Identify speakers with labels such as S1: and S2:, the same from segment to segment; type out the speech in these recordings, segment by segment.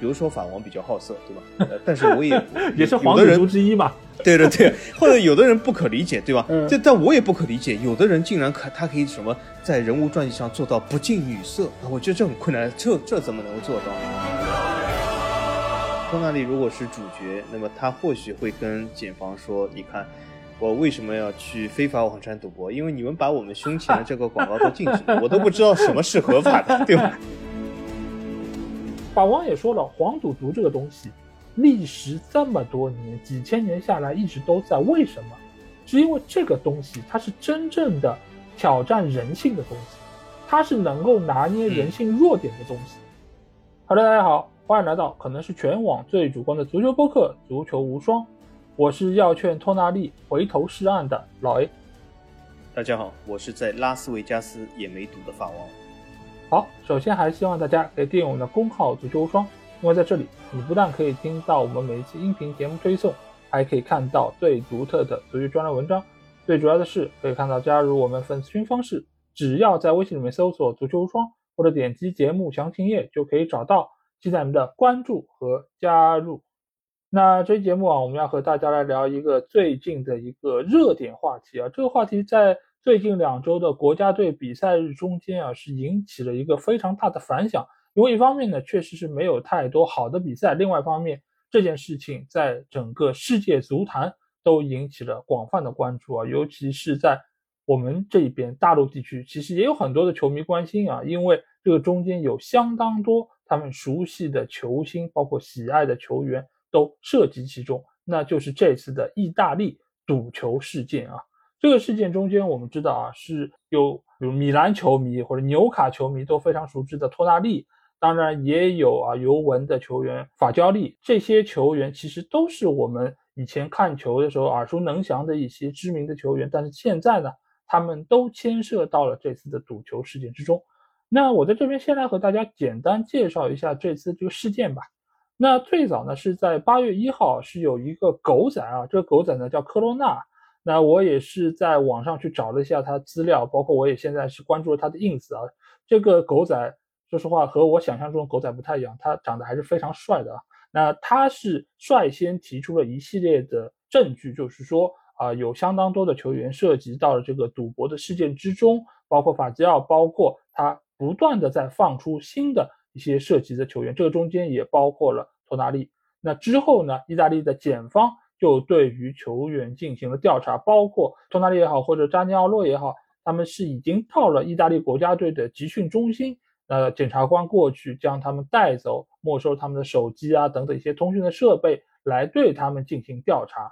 S1: 比如说法王比较好色，对吧？呃但是我也
S2: 也是黄赌
S1: 有的人
S2: 之一嘛。
S1: 对对对，或者有的人不可理解，对吧？
S2: 嗯
S1: 这但我也不可理解，有的人竟然可他可以什么在人物传记上做到不近女色，啊我觉得这很困难，这这怎么能够做到？托纳利如果是主角，那么他或许会跟检方说：“你看，我为什么要去非法网站赌博？因为你们把我们胸前的这个广告都禁止了，我都不知道什么是合法的，对吧？”
S2: 法王也说了，黄赌毒这个东西，历时这么多年，几千年下来一直都在。为什么？是因为这个东西它是真正的挑战人性的东西，它是能够拿捏人性弱点的东西。Hello，大家好，欢迎来到可能是全网最主观的足球播客《足球无双》，我是要劝托纳利回头是岸的老 A。
S1: 大家好，我是在拉斯维加斯也没赌的法王。
S2: 好，首先还是希望大家可以订阅我们的公号“足球无双”，因为在这里你不但可以听到我们每一期音频节目推送，还可以看到最独特的足球专栏文章。最主要的是可以看到加入我们粉丝群方式，只要在微信里面搜索“足球无双”或者点击节目详情页就可以找到。期待你们的关注和加入。那这期节目啊，我们要和大家来聊一个最近的一个热点话题啊，这个话题在。最近两周的国家队比赛日中间啊，是引起了一个非常大的反响。因为一方面呢，确实是没有太多好的比赛；另外一方面，这件事情在整个世界足坛都引起了广泛的关注啊，尤其是在我们这边大陆地区，其实也有很多的球迷关心啊，因为这个中间有相当多他们熟悉的球星，包括喜爱的球员都涉及其中，那就是这次的意大利赌球事件啊。这个事件中间，我们知道啊，是有比如米兰球迷或者纽卡球迷都非常熟知的托纳利，当然也有啊尤文的球员法焦利，这些球员其实都是我们以前看球的时候耳熟能详的一些知名的球员，但是现在呢，他们都牵涉到了这次的赌球事件之中。那我在这边先来和大家简单介绍一下这次这个事件吧。那最早呢是在八月一号，是有一个狗仔啊，这个狗仔呢叫科罗纳。那我也是在网上去找了一下他资料，包括我也现在是关注了他的 ins 啊。这个狗仔，说实话和我想象中的狗仔不太一样，他长得还是非常帅的啊。那他是率先提出了一系列的证据，就是说啊，有相当多的球员涉及到了这个赌博的事件之中，包括法基奥，包括他不断的在放出新的一些涉及的球员，这个中间也包括了托纳利。那之后呢，意大利的检方。就对于球员进行了调查，包括托纳利也好，或者扎尼奥洛也好，他们是已经到了意大利国家队的集训中心。呃，检察官过去将他们带走，没收他们的手机啊等等一些通讯的设备，来对他们进行调查。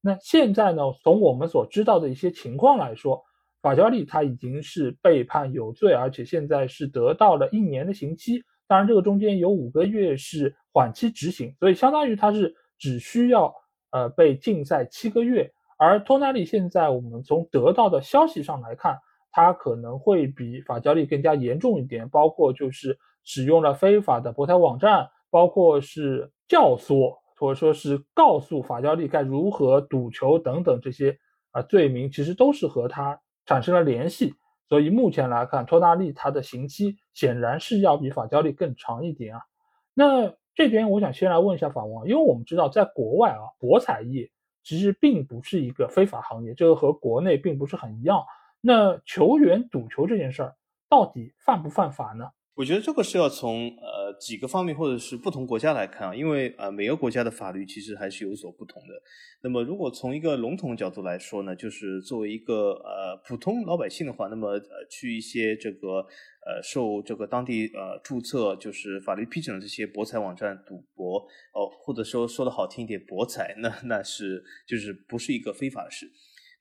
S2: 那现在呢，从我们所知道的一些情况来说，法乔利他已经是被判有罪，而且现在是得到了一年的刑期。当然，这个中间有五个月是缓期执行，所以相当于他是只需要。呃，被禁赛七个月，而托纳利现在我们从得到的消息上来看，他可能会比法焦利更加严重一点，包括就是使用了非法的博彩网站，包括是教唆或者说是告诉法焦利该如何赌球等等这些啊罪名，其实都是和他产生了联系。所以目前来看，托纳利他的刑期显然是要比法焦利更长一点啊。那。这边我想先来问一下法王，因为我们知道在国外啊，博彩业其实并不是一个非法行业，这个和国内并不是很一样。那球员赌球这件事儿到底犯不犯法呢？
S1: 我觉得这个是要从呃几个方面或者是不同国家来看啊，因为呃每个国家的法律其实还是有所不同的。那么如果从一个笼统角度来说呢，就是作为一个呃普通老百姓的话，那么呃去一些这个呃受这个当地呃注册就是法律批准的这些博彩网站赌博哦，或者说说的好听一点博彩，那那是就是不是一个非法的事。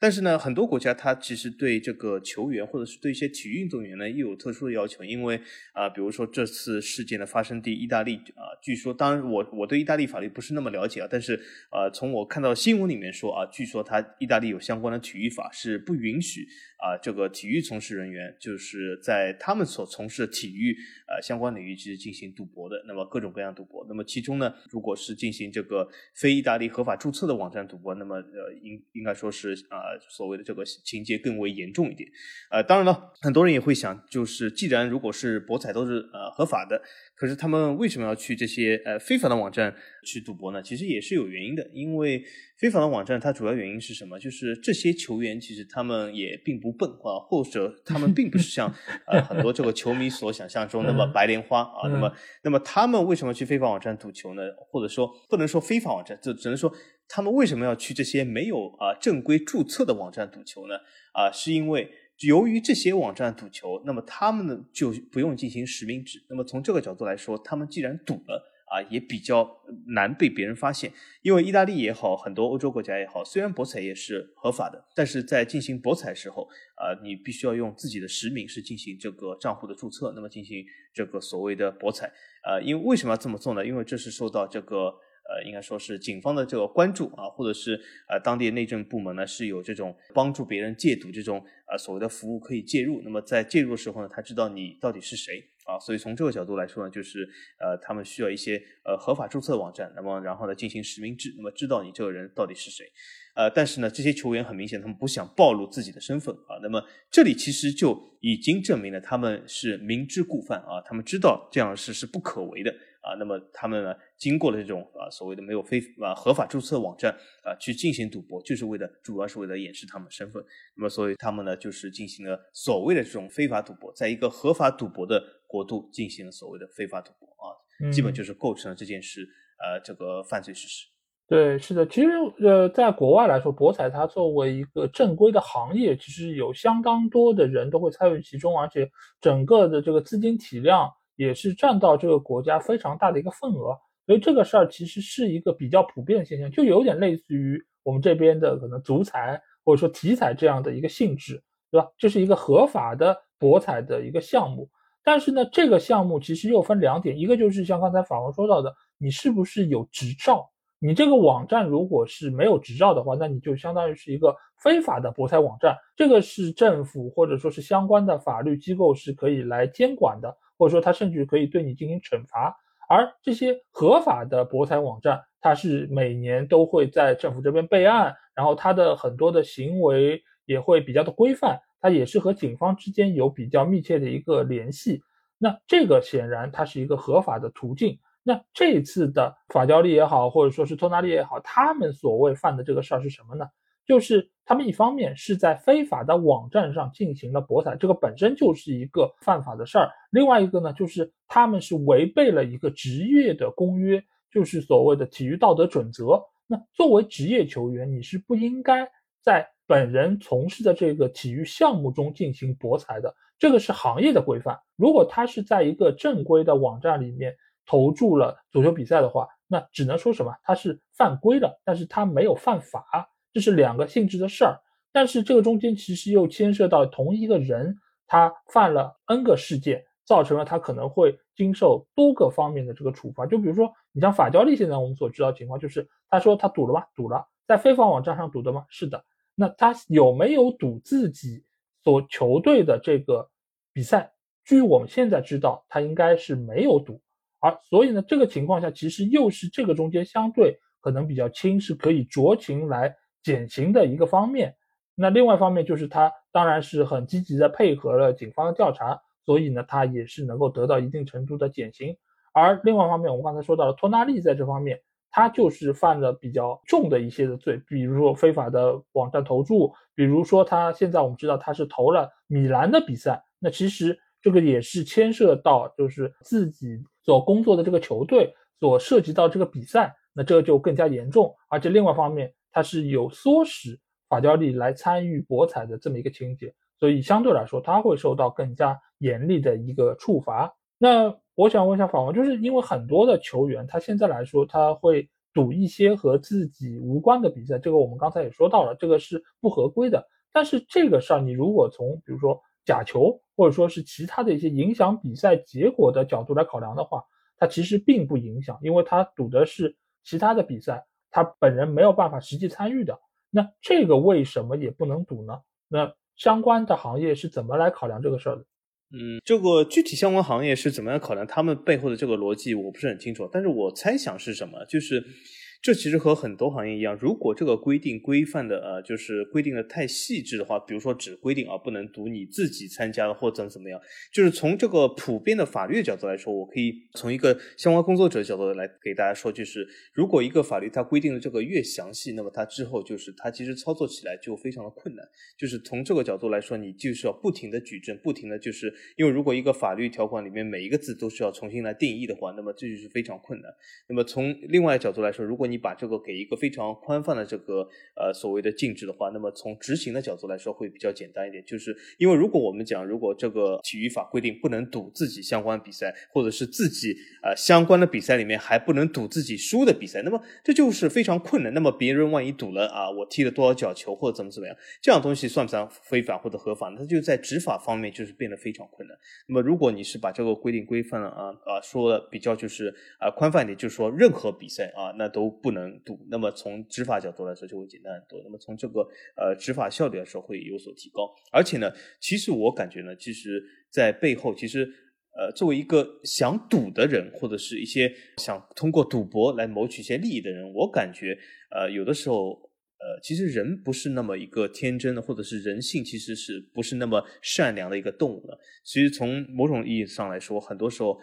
S1: 但是呢，很多国家它其实对这个球员或者是对一些体育运动员呢，又有特殊的要求。因为啊，比如说这次事件的发生地意大利啊，据说，当然我我对意大利法律不是那么了解啊，但是呃，从我看到新闻里面说啊，据说它意大利有相关的体育法是不允许啊这个体育从事人员就是在他们所从事的体育呃相关领域去进行赌博的。那么各种各样赌博，那么其中呢，如果是进行这个非意大利合法注册的网站赌博，那么呃应应该说是啊。所谓的这个情节更为严重一点。呃，当然了，很多人也会想，就是既然如果是博彩都是呃合法的。可是他们为什么要去这些呃非法的网站去赌博呢？其实也是有原因的，因为非法的网站它主要原因是什么？就是这些球员其实他们也并不笨啊，或者他们并不是像呃 很多这个球迷所想象中那么白莲花啊。那么，那么他们为什么去非法网站赌球呢？或者说不能说非法网站，就只能说他们为什么要去这些没有啊正规注册的网站赌球呢？啊，是因为。由于这些网站赌球，那么他们呢就不用进行实名制。那么从这个角度来说，他们既然赌了啊，也比较难被别人发现。因为意大利也好，很多欧洲国家也好，虽然博彩也是合法的，但是在进行博彩时候啊，你必须要用自己的实名是进行这个账户的注册，那么进行这个所谓的博彩啊。因为为什么要这么做呢？因为这是受到这个。呃，应该说是警方的这个关注啊，或者是呃当地内政部门呢是有这种帮助别人戒赌这种呃所谓的服务可以介入。那么在介入的时候呢，他知道你到底是谁啊，所以从这个角度来说呢，就是呃他们需要一些呃合法注册网站，那么然后呢进行实名制，那么知道你这个人到底是谁。呃，但是呢这些球员很明显他们不想暴露自己的身份啊，那么这里其实就已经证明了他们是明知故犯啊，他们知道这样的事是不可为的。啊，那么他们呢，经过了这种啊所谓的没有非啊合法注册网站啊去进行赌博，就是为了主要是为了掩饰他们身份。那么所以他们呢，就是进行了所谓的这种非法赌博，在一个合法赌博的国度进行了所谓的非法赌博啊，基本就是构成了这件事呃这个犯罪事实。
S2: 对，是的，其实呃，在国外来说，博彩它作为一个正规的行业，其实有相当多的人都会参与其中，而且整个的这个资金体量。也是占到这个国家非常大的一个份额，所以这个事儿其实是一个比较普遍的现象，就有点类似于我们这边的可能足彩或者说体彩这样的一个性质，对吧？这是一个合法的博彩的一个项目，但是呢，这个项目其实又分两点，一个就是像刚才法王说到的，你是不是有执照？你这个网站如果是没有执照的话，那你就相当于是一个非法的博彩网站，这个是政府或者说是相关的法律机构是可以来监管的。或者说，他甚至可以对你进行惩罚，而这些合法的博彩网站，它是每年都会在政府这边备案，然后它的很多的行为也会比较的规范，它也是和警方之间有比较密切的一个联系。那这个显然它是一个合法的途径。那这次的法交利也好，或者说是托纳利也好，他们所谓犯的这个事儿是什么呢？就是他们一方面是在非法的网站上进行了博彩，这个本身就是一个犯法的事儿；另外一个呢，就是他们是违背了一个职业的公约，就是所谓的体育道德准则。那作为职业球员，你是不应该在本人从事的这个体育项目中进行博彩的，这个是行业的规范。如果他是在一个正规的网站里面投注了足球比赛的话，那只能说什么？他是犯规的，但是他没有犯法。这是两个性质的事儿，但是这个中间其实又牵涉到同一个人，他犯了 N 个事件，造成了他可能会经受多个方面的这个处罚。就比如说，你像法焦利，现在我们所知道情况就是，他说他赌了吗？赌了，在非法网站上赌的吗？是的。那他有没有赌自己所球队的这个比赛？据我们现在知道，他应该是没有赌。而所以呢，这个情况下其实又是这个中间相对可能比较轻，是可以酌情来。减刑的一个方面，那另外一方面就是他当然是很积极的配合了警方的调查，所以呢，他也是能够得到一定程度的减刑。而另外一方面，我们刚才说到了托纳利在这方面，他就是犯了比较重的一些的罪，比如说非法的网站投注，比如说他现在我们知道他是投了米兰的比赛，那其实这个也是牵涉到就是自己所工作的这个球队所涉及到这个比赛，那这就更加严重。而且另外一方面。它是有唆使法焦利来参与博彩的这么一个情节，所以相对来说，他会受到更加严厉的一个处罚。那我想问一下法王，就是因为很多的球员，他现在来说他会赌一些和自己无关的比赛，这个我们刚才也说到了，这个是不合规的。但是这个事儿，你如果从比如说假球或者说是其他的一些影响比赛结果的角度来考量的话，它其实并不影响，因为他赌的是其他的比赛。他本人没有办法实际参与的，那这个为什么也不能赌呢？那相关的行业是怎么来考量这个事儿的？
S1: 嗯，这个具体相关行业是怎么样考量他们背后的这个逻辑，我不是很清楚。但是我猜想是什么，就是这其实和很多行业一样，如果这个规定规范的呃，就是规定的太细致的话，比如说只规定啊不能读你自己参加的或怎么怎么样，就是从这个普遍的法律角度来说，我可以从一个相关工作者角度来给大家说，就是如果一个法律它规定的这个越详细，那么它之后就是它其实操作起来就非常的困难。就是从这个角度来说，你就是要不停的举证，不停的就是因为如果一个法律条款里面每一个字都是要重新来定义的话，那么这就是非常困难。那么从另外角度来说，如果你把这个给一个非常宽泛的这个呃所谓的禁止的话，那么从执行的角度来说会比较简单一点。就是因为如果我们讲，如果这个体育法规定不能赌自己相关比赛，或者是自己呃相关的比赛里面还不能赌自己输的比赛，那么这就是非常困难。那么别人万一赌了啊，我踢了多少脚球或者怎么怎么样，这样东西算不算非法或者合法？那就在执法方面就是变得非常困难。那么如果你是把这个规定规范了啊啊说的比较就是啊宽泛一点，就是说任何比赛啊那都不能赌。那么从执法角度来说就会简单很多。那么从这个呃执法效率来说会有所提高。而且呢，其实我感觉呢，其实在背后其实呃作为一个想赌的人，或者是一些想通过赌博来谋取一些利益的人，我感觉呃有的时候。呃，其实人不是那么一个天真的，或者是人性其实是不是那么善良的一个动物呢？其实从某种意义上来说，很多时候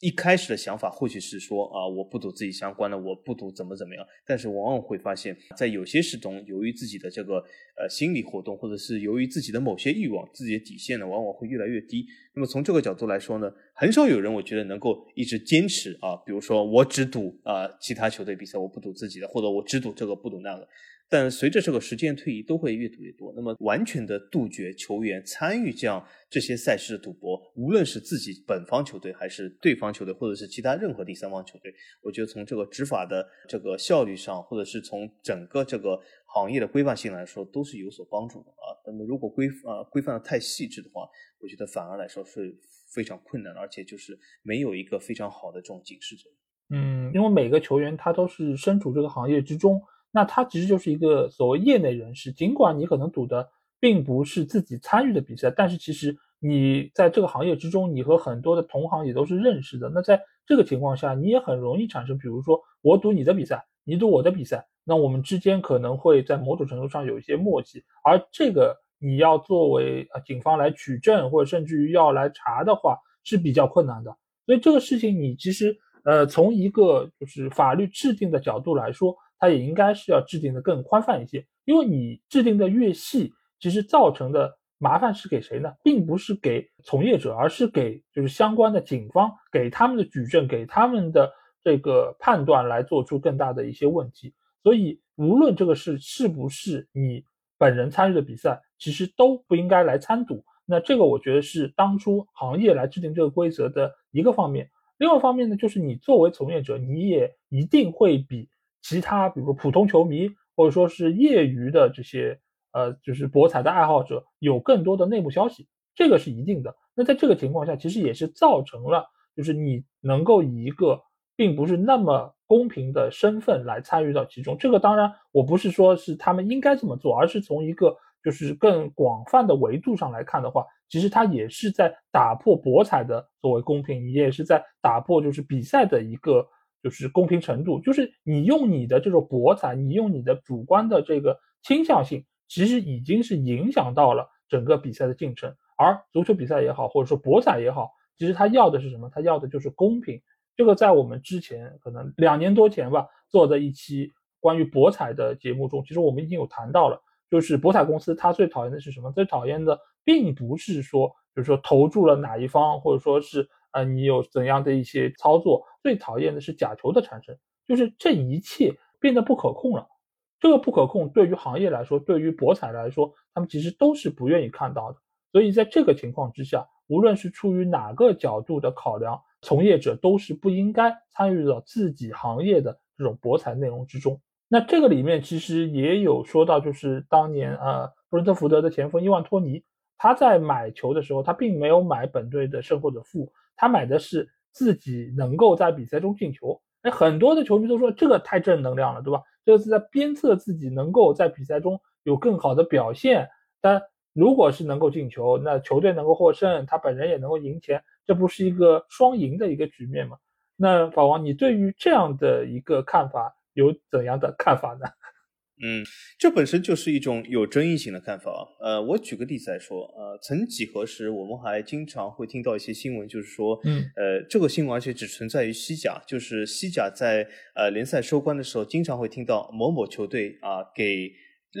S1: 一开始的想法或许是说啊，我不赌自己相关的，我不赌怎么怎么样。但是往往会发现，在有些事中，由于自己的这个呃心理活动，或者是由于自己的某些欲望，自己的底线呢，往往会越来越低。那么从这个角度来说呢，很少有人我觉得能够一直坚持啊，比如说我只赌啊其他球队比赛，我不赌自己的，或者我只赌这个不赌那个。但随着这个时间推移，都会越赌越多。那么，完全的杜绝球员参与这样这些赛事的赌博，无论是自己本方球队，还是对方球队，或者是其他任何第三方球队，我觉得从这个执法的这个效率上，或者是从整个这个行业的规范性来说，都是有所帮助的啊。那么，如果规啊规范的太细致的话，我觉得反而来说是非常困难，而且就是没有一个非常好的这种警示作用。
S2: 嗯，因为每个球员他都是身处这个行业之中。那他其实就是一个所谓业内人士，尽管你可能赌的并不是自己参与的比赛，但是其实你在这个行业之中，你和很多的同行也都是认识的。那在这个情况下，你也很容易产生，比如说我赌你的比赛，你赌我的比赛，那我们之间可能会在某种程度上有一些默契，而这个你要作为呃警方来取证，或者甚至于要来查的话是比较困难的。所以这个事情你其实呃从一个就是法律制定的角度来说。它也应该是要制定的更宽泛一些，因为你制定的越细，其实造成的麻烦是给谁呢？并不是给从业者，而是给就是相关的警方，给他们的举证，给他们的这个判断来做出更大的一些问题。所以，无论这个是是不是你本人参与的比赛，其实都不应该来参赌。那这个我觉得是当初行业来制定这个规则的一个方面。另外一方面呢，就是你作为从业者，你也一定会比。其他，比如说普通球迷，或者说是业余的这些，呃，就是博彩的爱好者，有更多的内幕消息，这个是一定的。那在这个情况下，其实也是造成了，就是你能够以一个并不是那么公平的身份来参与到其中。这个当然，我不是说是他们应该这么做，而是从一个就是更广泛的维度上来看的话，其实它也是在打破博彩的作为公平，也是在打破就是比赛的一个。就是公平程度，就是你用你的这种博彩，你用你的主观的这个倾向性，其实已经是影响到了整个比赛的进程。而足球比赛也好，或者说博彩也好，其实他要的是什么？他要的就是公平。这个在我们之前可能两年多前吧，做的一期关于博彩的节目中，其实我们已经有谈到了，就是博彩公司他最讨厌的是什么？最讨厌的并不是说，比如说投注了哪一方，或者说是。呃，你有怎样的一些操作？最讨厌的是假球的产生，就是这一切变得不可控了。这个不可控对于行业来说，对于博彩来说，他们其实都是不愿意看到的。所以在这个情况之下，无论是出于哪个角度的考量，从业者都是不应该参与到自己行业的这种博彩内容之中。那这个里面其实也有说到，就是当年啊，布伦特福德的前锋伊万托尼，他在买球的时候，他并没有买本队的胜或者负。他买的是自己能够在比赛中进球，哎，很多的球迷都说这个太正能量了，对吧？这是在鞭策自己能够在比赛中有更好的表现。但如果是能够进球，那球队能够获胜，他本人也能够赢钱，这不是一个双赢的一个局面吗？那法王，你对于这样的一个看法有怎样的看法呢？
S1: 嗯，这本身就是一种有争议性的看法。呃，我举个例子来说，呃，曾几何时，我们还经常会听到一些新闻，就是说，
S2: 嗯，
S1: 呃，这个新闻而且只存在于西甲，就是西甲在呃联赛收官的时候，经常会听到某某球队啊给。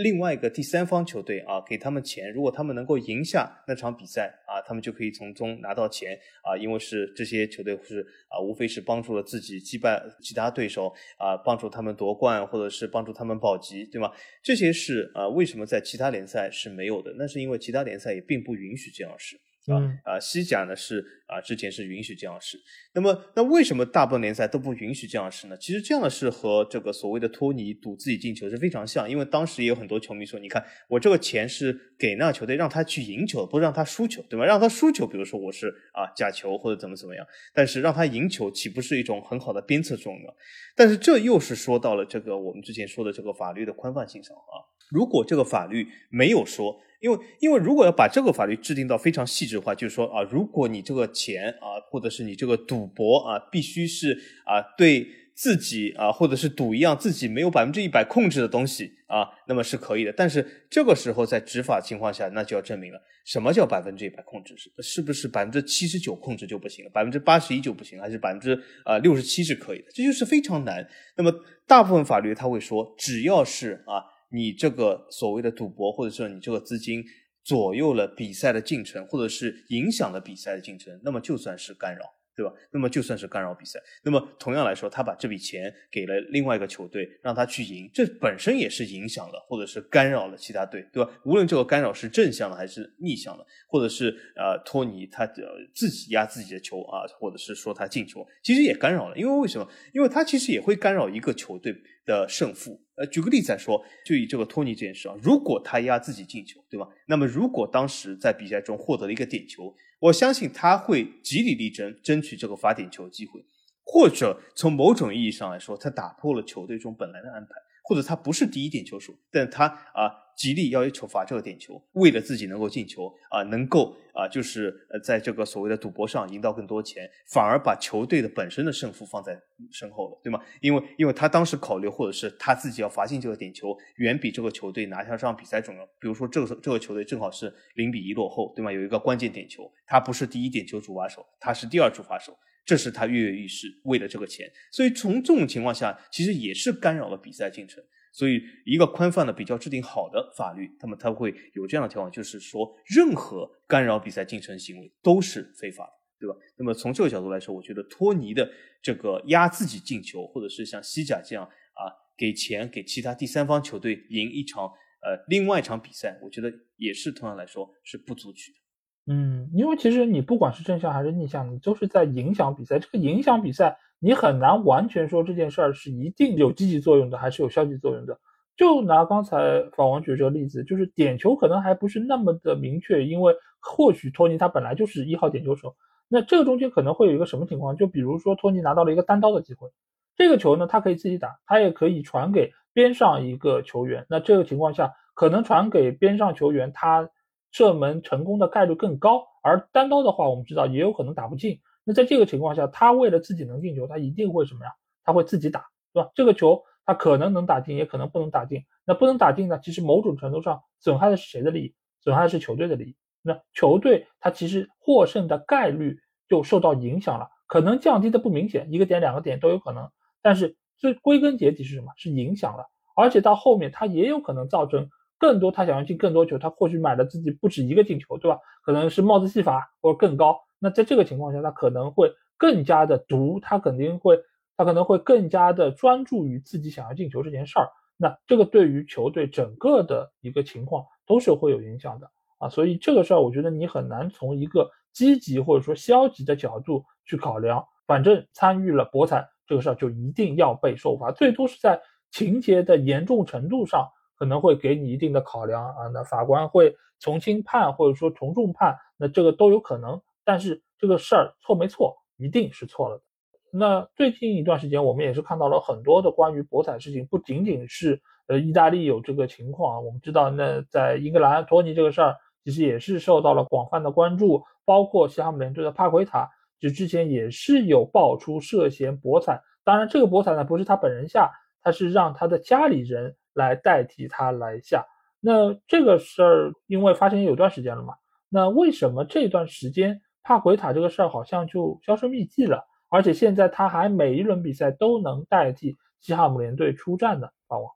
S1: 另外一个第三方球队啊，给他们钱，如果他们能够赢下那场比赛啊，他们就可以从中拿到钱啊，因为是这些球队是啊，无非是帮助了自己击败其他对手啊，帮助他们夺冠，或者是帮助他们保级，对吗？这些是啊，为什么在其他联赛是没有的？那是因为其他联赛也并不允许这样事。啊啊，西甲呢是啊，之前是允许这样式。那么，那为什么大部分联赛都不允许这样式呢？其实这样的事和这个所谓的托尼赌自己进球是非常像，因为当时也有很多球迷说，你看我这个钱是给那球队让他去赢球，不是让他输球，对吧？让他输球，比如说我是啊假球或者怎么怎么样，但是让他赢球，岂不是一种很好的鞭策作用呢？但是这又是说到了这个我们之前说的这个法律的宽泛性上啊。如果这个法律没有说。因为，因为如果要把这个法律制定到非常细致化，就是说啊，如果你这个钱啊，或者是你这个赌博啊，必须是啊，对自己啊，或者是赌一样自己没有百分之一百控制的东西啊，那么是可以的。但是这个时候在执法情况下，那就要证明了什么叫百分之一百控制是是不是百分之七十九控制就不行了，百分之八十一就不行，还是百分之啊六十七是可以的？这就是非常难。那么大部分法律他会说，只要是啊。你这个所谓的赌博，或者说你这个资金左右了比赛的进程，或者是影响了比赛的进程，那么就算是干扰。对吧？那么就算是干扰比赛，那么同样来说，他把这笔钱给了另外一个球队，让他去赢，这本身也是影响了或者是干扰了其他队，对吧？无论这个干扰是正向的还是逆向的，或者是呃托尼他自己压自己的球啊，或者是说他进球，其实也干扰了。因为为什么？因为他其实也会干扰一个球队的胜负。呃，举个例子来说，就以这个托尼这件事啊，如果他压自己进球，对吧？那么如果当时在比赛中获得了一个点球。我相信他会极力力争争取这个罚点球机会，或者从某种意义上来说，他打破了球队中本来的安排，或者他不是第一点球手，但他啊。极力要求罚这个点球，为了自己能够进球啊，能够啊，就是呃，在这个所谓的赌博上赢到更多钱，反而把球队的本身的胜负放在身后了，对吗？因为因为他当时考虑，或者是他自己要罚进这个点球，远比这个球队拿下这场比赛重要。比如说这个这个球队正好是零比一落后，对吗？有一个关键点球，他不是第一点球主罚手，他是第二主罚手，这是他跃跃欲试，为了这个钱，所以从这种情况下，其实也是干扰了比赛进程。所以，一个宽泛的、比较制定好的法律，那么它会有这样的条款，就是说，任何干扰比赛进程行为都是非法的，对吧？那么从这个角度来说，我觉得托尼的这个压自己进球，或者是像西甲这样啊，给钱给其他第三方球队赢一场呃另外一场比赛，我觉得也是同样来说是不足取的。
S2: 嗯，因为其实你不管是正向还是逆向，你都是在影响比赛。这个影响比赛。你很难完全说这件事儿是一定有积极作用的，还是有消极作用的。就拿刚才法王举这个例子，就是点球可能还不是那么的明确，因为或许托尼他本来就是一号点球手。那这个中间可能会有一个什么情况？就比如说托尼拿到了一个单刀的机会，这个球呢，他可以自己打，他也可以传给边上一个球员。那这个情况下，可能传给边上球员，他射门成功的概率更高。而单刀的话，我们知道也有可能打不进。那在这个情况下，他为了自己能进球，他一定会什么呀？他会自己打，对吧？这个球他可能能打进，也可能不能打进。那不能打进呢？其实某种程度上损害的是谁的利益？损害的是球队的利益。那球队他其实获胜的概率就受到影响了，可能降低的不明显，一个点两个点都有可能。但是最归根结底是什么？是影响了，而且到后面他也有可能造成更多他想要进更多球，他或许买了自己不止一个进球，对吧？可能是帽子戏法或者更高。那在这个情况下，他可能会更加的毒，他肯定会，他可能会更加的专注于自己想要进球这件事儿。那这个对于球队整个的一个情况都是会有影响的啊。所以这个事儿，我觉得你很难从一个积极或者说消极的角度去考量。反正参与了博彩这个事儿，就一定要被受罚，最多是在情节的严重程度上可能会给你一定的考量啊。那法官会从轻判或者说从重判，那这个都有可能。但是这个事儿错没错，一定是错了的。那最近一段时间，我们也是看到了很多的关于博彩事情，不仅仅是呃意大利有这个情况啊，我们知道那在英格兰托尼这个事儿，其实也是受到了广泛的关注。包括西汉姆联队的帕奎塔，就之前也是有爆出涉嫌博彩，当然这个博彩呢不是他本人下，他是让他的家里人来代替他来下。那这个事儿因为发生有段时间了嘛，那为什么这段时间帕奎塔这个事儿好像就销声匿迹了？而且现在他还每一轮比赛都能代替西汉姆联队出战呢？法王。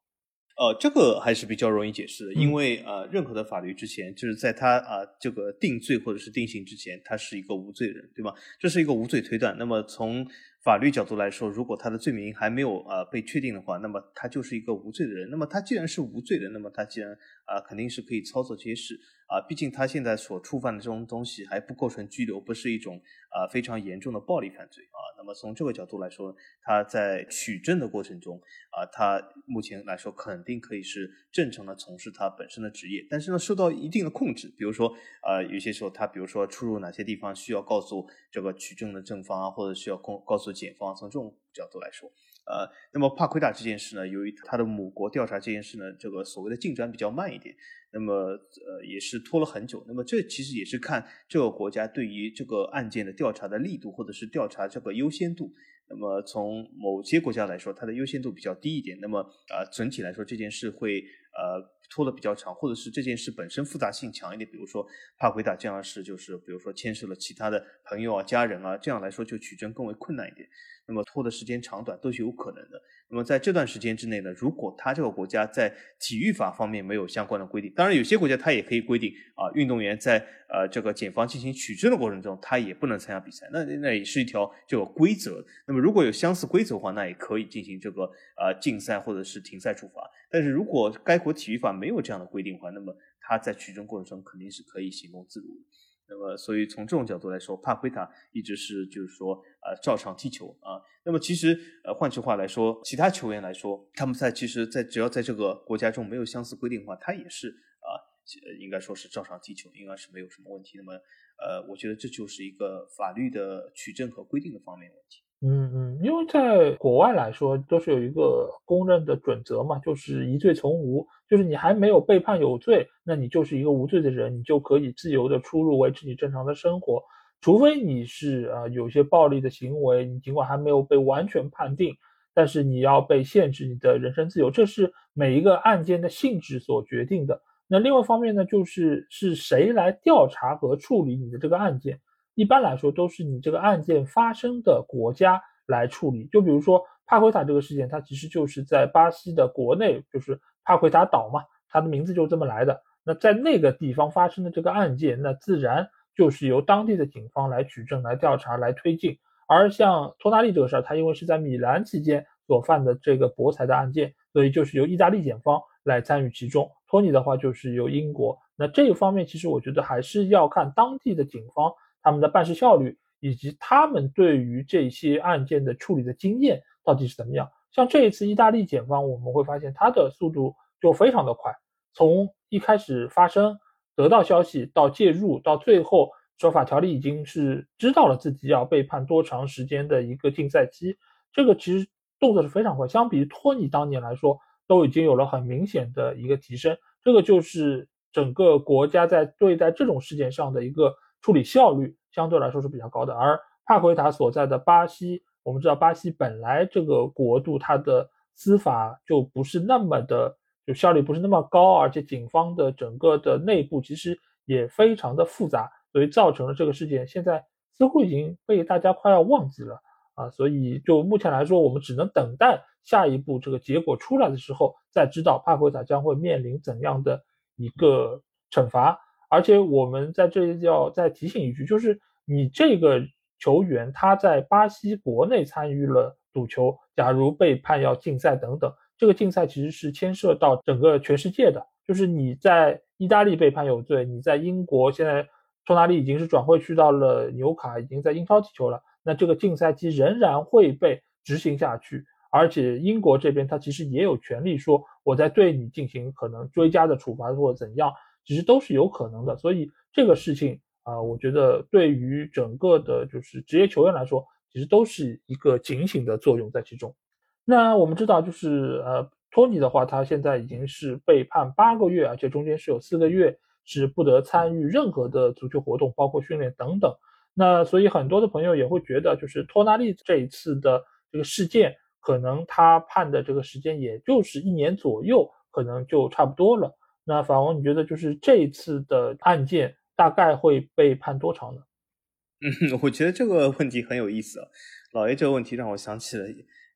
S1: 呃，这个还是比较容易解释的，因为呃，任何的法律之前，就是在他啊这个定罪或者是定刑之前，他是一个无罪人，对吧？这是一个无罪推断。那么从法律角度来说，如果他的罪名还没有呃被确定的话，那么他就是一个无罪的人。那么他既然是无罪的，那么他既然啊肯定是可以操作这些事啊，毕竟他现在所触犯的这种东西还不构成拘留，不是一种啊非常严重的暴力犯罪啊。那么从这个角度来说，他在取证的过程中啊，他目前来说肯定可以是正常的从事他本身的职业，但是呢，受到一定的控制，比如说啊，有些时候他比如说出入哪些地方需要告诉这个取证的正方啊，或者需要告告诉。检方从这种角度来说，呃，那么帕奎塔这件事呢，由于他的母国调查这件事呢，这个所谓的进展比较慢一点，那么呃也是拖了很久。那么这其实也是看这个国家对于这个案件的调查的力度，或者是调查这个优先度。那么从某些国家来说，它的优先度比较低一点。那么啊，整体来说这件事会呃拖得比较长，或者是这件事本身复杂性强一点。比如说帕奎塔这样的事，就是比如说牵涉了其他的朋友啊、家人啊，这样来说就取证更为困难一点。那么拖的时间长短都是有可能的。那么在这段时间之内呢，如果他这个国家在体育法方面没有相关的规定，当然有些国家他也可以规定啊，运动员在呃这个检方进行取证的过程中，他也不能参加比赛。那那也是一条这个规则。那么如果有相似规则的话，那也可以进行这个呃禁赛或者是停赛处罚。但是如果该国体育法没有这样的规定的话，那么他在取证过程中肯定是可以行动自如的。那么，所以从这种角度来说，帕奎塔一直是就是说，呃，照常踢球啊。那么其实，呃，换句话来说，其他球员来说，他们在其实，在只要在这个国家中没有相似规定的话，他也是啊，应该说是照常踢球，应该是没有什么问题。那么，呃，我觉得这就是一个法律的取证和规定的方面问题。
S2: 嗯嗯，因为在国外来说，都是有一个公认的准则嘛，就是疑罪从无，就是你还没有被判有罪，那你就是一个无罪的人，你就可以自由的出入，维持你正常的生活，除非你是啊有些暴力的行为，你尽管还没有被完全判定，但是你要被限制你的人身自由，这是每一个案件的性质所决定的。那另外一方面呢，就是是谁来调查和处理你的这个案件。一般来说，都是你这个案件发生的国家来处理。就比如说帕奎塔这个事件，它其实就是在巴西的国内，就是帕奎塔岛嘛，它的名字就这么来的。那在那个地方发生的这个案件，那自然就是由当地的警方来取证、来调查、来推进。而像托纳利这个事儿，他因为是在米兰期间所犯的这个博彩的案件，所以就是由意大利检方来参与其中。托尼的话就是由英国。那这一方面，其实我觉得还是要看当地的警方。他们的办事效率以及他们对于这些案件的处理的经验到底是怎么样？像这一次意大利检方，我们会发现它的速度就非常的快，从一开始发生、得到消息到介入，到最后说法条例已经是知道了自己要被判多长时间的一个禁赛期，这个其实动作是非常快，相比于托尼当年来说，都已经有了很明显的一个提升。这个就是整个国家在对待这种事件上的一个。处理效率相对来说是比较高的，而帕奎塔所在的巴西，我们知道巴西本来这个国度它的司法就不是那么的，就效率不是那么高，而且警方的整个的内部其实也非常的复杂，所以造成了这个事件现在似乎已经被大家快要忘记了啊，所以就目前来说，我们只能等待下一步这个结果出来的时候，再知道帕奎塔将会面临怎样的一个惩罚。而且我们在这里要再提醒一句，就是你这个球员他在巴西国内参与了赌球，假如被判要禁赛等等，这个禁赛其实是牵涉到整个全世界的。就是你在意大利被判有罪，你在英国现在托纳利已经是转会去到了纽卡，已经在英超踢球了，那这个禁赛期仍然会被执行下去。而且英国这边他其实也有权利说，我在对你进行可能追加的处罚或者怎样。其实都是有可能的，所以这个事情啊，我觉得对于整个的，就是职业球员来说，其实都是一个警醒的作用在其中。那我们知道，就是呃，托尼的话，他现在已经是被判八个月，而且中间是有四个月是不得参与任何的足球活动，包括训练等等。那所以很多的朋友也会觉得，就是托纳利这一次的这个事件可能他判的这个时间也就是一年左右，可能就差不多了。那法王，你觉得就是这一次的案件大概会被判多长呢？
S1: 嗯，我觉得这个问题很有意思啊。老爷这个问题让我想起了，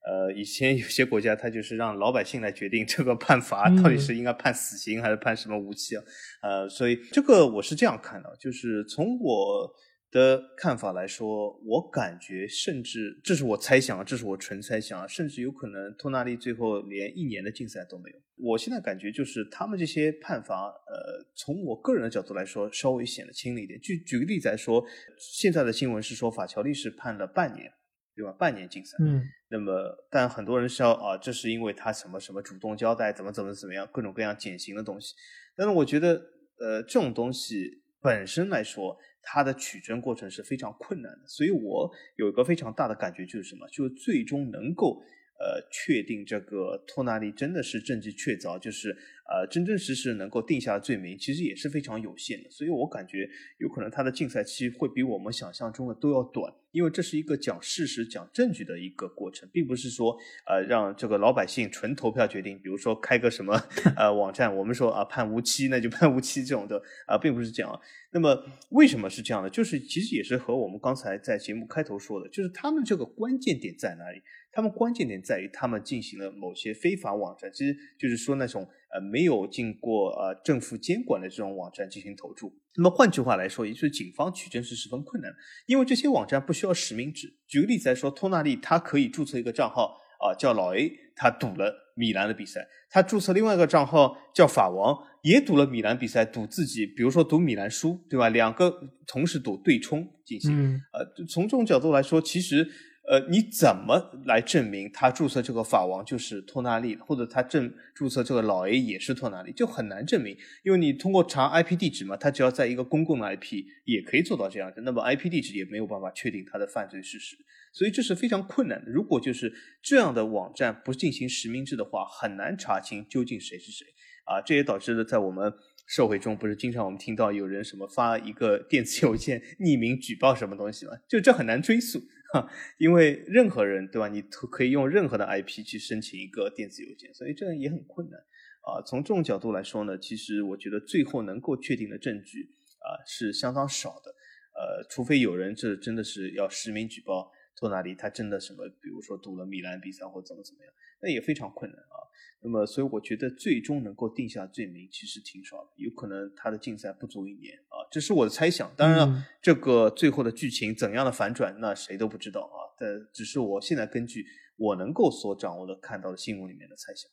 S1: 呃，以前有些国家他就是让老百姓来决定这个判罚到底是应该判死刑还是判什么无期啊？呃，所以这个我是这样看的，就是从我。的看法来说，我感觉甚至这是我猜想啊，这是我纯猜想啊，甚至有可能托纳利最后连一年的竞赛都没有。我现在感觉就是他们这些判罚，呃，从我个人的角度来说，稍微显得轻了一点。举举个例子来说，现在的新闻是说法乔利是判了半年，对吧？半年竞赛。
S2: 嗯。
S1: 那么，但很多人说啊，这是因为他什么什么主动交代，怎么怎么怎么样，各种各样减刑的东西。但是我觉得，呃，这种东西本身来说。它的取证过程是非常困难的，所以我有一个非常大的感觉就是什么？就是最终能够呃确定这个托纳利真的是证据确凿，就是呃真真实实能够定下罪名，其实也是非常有限的。所以我感觉有可能他的竞赛期会比我们想象中的都要短。因为这是一个讲事实、讲证据的一个过程，并不是说呃让这个老百姓纯投票决定。比如说开个什么 呃网站，我们说啊判无期，那就判无期这种的啊，并不是这样。那么为什么是这样的？就是其实也是和我们刚才在节目开头说的，就是他们这个关键点在哪里？他们关键点在于他们进行了某些非法网站，其实就是说那种呃没有经过呃政府监管的这种网站进行投注。那么换句话来说，也就是警方取证是十分困难的，因为这些网站不需要实名制。举个例子来说，托纳利他可以注册一个账号啊，叫老 A，他赌了米兰的比赛；他注册另外一个账号叫法王，也赌了米兰比赛，赌自己，比如说赌米兰输，对吧？两个同时赌对冲进行。呃，从这种角度来说，其实。呃，你怎么来证明他注册这个法王就是托纳利，或者他证注册这个老 A 也是托纳利，就很难证明，因为你通过查 IP 地址嘛，他只要在一个公共的 IP 也可以做到这样的，那么 IP 地址也没有办法确定他的犯罪事实，所以这是非常困难的。如果就是这样的网站不进行实名制的话，很难查清究竟谁是谁啊，这也导致了在我们。社会中不是经常我们听到有人什么发一个电子邮件匿名举报什么东西吗？就这很难追溯哈，因为任何人对吧？你可以用任何的 IP 去申请一个电子邮件，所以这也很困难啊。从这种角度来说呢，其实我觉得最后能够确定的证据啊是相当少的，呃，除非有人这真的是要实名举报托纳里，他真的什么，比如说赌了米兰比赛或怎么怎么样，那也非常困难啊。那么，所以我觉得最终能够定下罪名其实挺少的，有可能他的竞赛不足一年啊，这是我的猜想。当然了，这个最后的剧情怎样的反转，那谁都不知道啊。但只是我现在根据我能够所掌握的看到的新闻里面的猜想。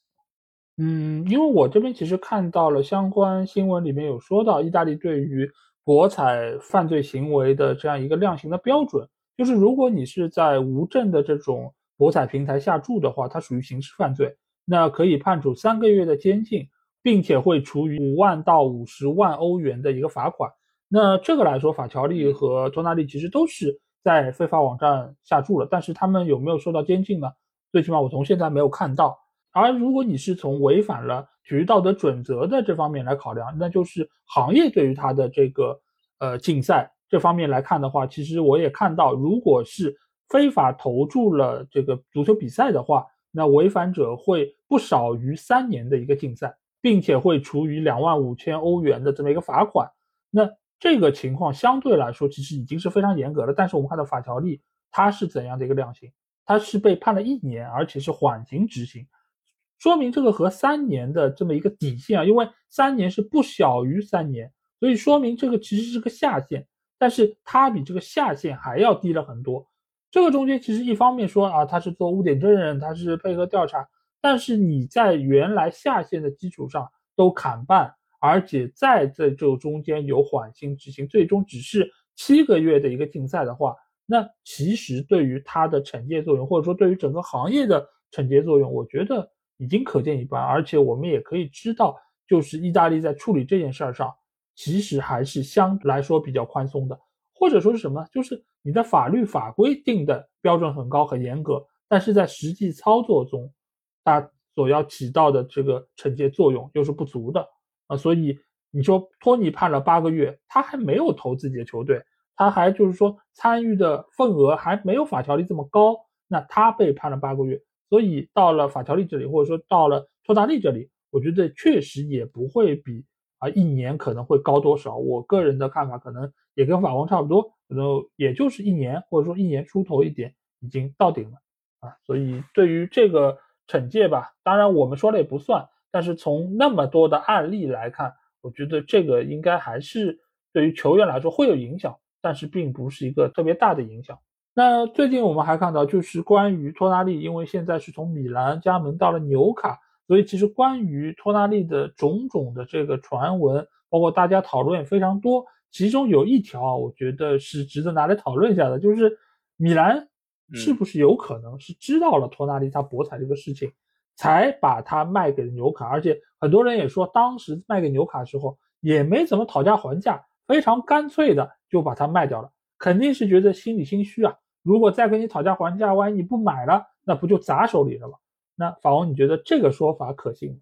S2: 嗯，因为我这边其实看到了相关新闻里面有说到，意大利对于博彩犯罪行为的这样一个量刑的标准，就是如果你是在无证的这种博彩平台下注的话，它属于刑事犯罪。那可以判处三个月的监禁，并且会处以五万到五十万欧元的一个罚款。那这个来说，法乔利和托纳利其实都是在非法网站下注了，但是他们有没有受到监禁呢？最起码我从现在没有看到。而如果你是从违反了体育道德准则的这方面来考量，那就是行业对于他的这个呃竞赛这方面来看的话，其实我也看到，如果是非法投注了这个足球比赛的话。那违反者会不少于三年的一个禁赛，并且会处以两万五千欧元的这么一个罚款。那这个情况相对来说其实已经是非常严格了。但是我们看到法条例它是怎样的一个量刑？它是被判了一年，而且是缓刑执行，说明这个和三年的这么一个底线啊，因为三年是不小于三年，所以说明这个其实是个下限，但是它比这个下限还要低了很多。这个中间其实一方面说啊，他是做污点证人，他是配合调查，但是你在原来下线的基础上都砍半，而且在这这中间有缓刑执行，最终只是七个月的一个禁赛的话，那其实对于他的惩戒作用，或者说对于整个行业的惩戒作用，我觉得已经可见一斑。而且我们也可以知道，就是意大利在处理这件事儿上，其实还是相来说比较宽松的。或者说是什么？就是你的法律法规定的标准很高很严格，但是在实际操作中，它所要起到的这个惩戒作用又是不足的啊。所以你说托尼判了八个月，他还没有投自己的球队，他还就是说参与的份额还没有法条例这么高，那他被判了八个月，所以到了法条例这里，或者说到了托大利这里，我觉得确实也不会比啊一年可能会高多少。我个人的看法可能也跟法王差不多，可能也就是一年或者说一年出头一点已经到顶了啊。所以对于这个惩戒吧，当然我们说了也不算，但是从那么多的案例来看，我觉得这个应该还是对于球员来说会有影响。但是并不是一个特别大的影响。那最近我们还看到，就是关于托纳利，因为现在是从米兰加盟到了纽卡，所以其实关于托纳利的种种的这个传闻，包括大家讨论也非常多。其中有一条啊，我觉得是值得拿来讨论一下的，就是米兰是不是有可能是知道了托纳利他博彩这个事情，才把他卖给了纽卡？而且很多人也说，当时卖给纽卡的时候也没怎么讨价还价。非常干脆的就把它卖掉了，肯定是觉得心里心虚啊。如果再跟你讨价还价，万一你不买了，那不就砸手里了吗？那法王，你觉得这个说法可信吗？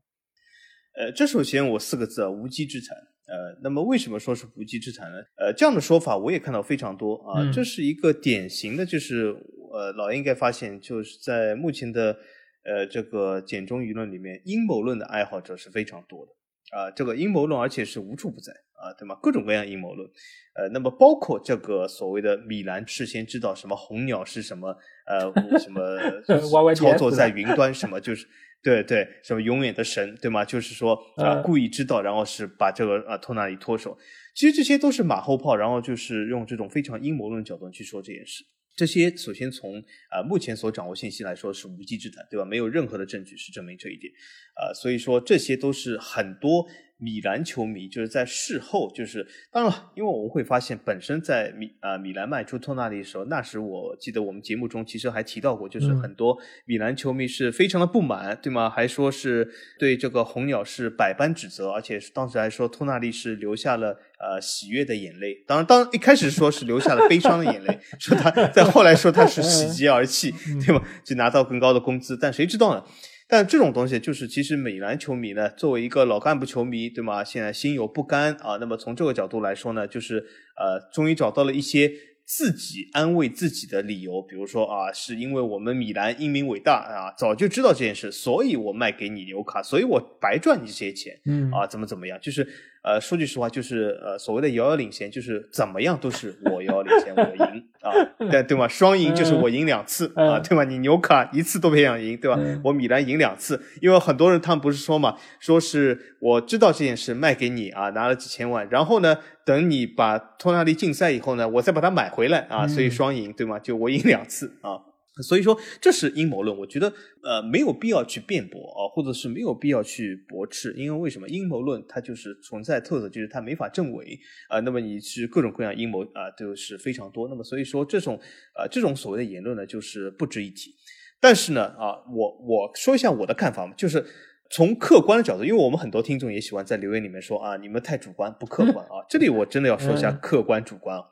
S1: 呃，这首先我四个字啊，无稽之谈。呃，那么为什么说是无稽之谈呢？呃，这样的说法我也看到非常多啊。这是一个典型的，就是呃，老应该发现，就是在目前的呃这个简中舆论里面，阴谋论的爱好者是非常多的。啊，这个阴谋论，而且是无处不在啊，对吗？各种各样阴谋论，呃，那么包括这个所谓的米兰事先知道什么红鸟是什么，呃，什么 操作在云端，什么就是对对，什么永远的神，对吗？就是说啊，故意知道，然后是把这个啊托纳里脱手，其实这些都是马后炮，然后就是用这种非常阴谋论角度去说这件事。这些首先从啊目前所掌握信息来说是无稽之谈，对吧？没有任何的证据是证明这一点，啊，所以说这些都是很多。米兰球迷就是在事后，就是当然了，因为我们会发现，本身在米啊米兰卖出托纳利的时候，那时我记得我们节目中其实还提到过，就是很多米兰球迷是非常的不满，对吗？还说是对这个红鸟是百般指责，而且当时还说托纳利是流下了呃喜悦的眼泪。当然，当一开始说是流下了悲伤的眼泪，说他在后来说他是喜极而泣，对吗？就拿到更高的工资，但谁知道呢？但这种东西就是，其实米兰球迷呢，作为一个老干部球迷，对吗？现在心有不甘啊。那么从这个角度来说呢，就是呃，终于找到了一些自己安慰自己的理由，比如说啊，是因为我们米兰英明伟大啊，早就知道这件事，所以我卖给你纽卡，所以我白赚你这些钱，嗯啊，怎么怎么样，就是。呃，说句实话，就是呃，所谓的遥遥领先，就是怎么样都是我遥遥领先，我赢啊，对对吗？双赢就是我赢两次啊，对吧？你纽卡一次都别想赢，对吧？我米兰赢两次，因为很多人他们不是说嘛，说是我知道这件事卖给你啊，拿了几千万，然后呢，等你把托纳利禁赛以后呢，我再把它买回来啊，所以双赢，对吗？就我赢两次啊。所以说这是阴谋论，我觉得呃没有必要去辩驳啊，或者是没有必要去驳斥，因为为什么阴谋论它就是存在特色，就是它没法证伪啊。那么你是各种各样阴谋啊都是非常多，那么所以说这种啊这种所谓的言论呢就是不值一提。但是呢啊我我说一下我的看法嘛，就是从客观的角度，因为我们很多听众也喜欢在留言里面说啊你们太主观不客观啊，这里我真的要说一下客观主观啊。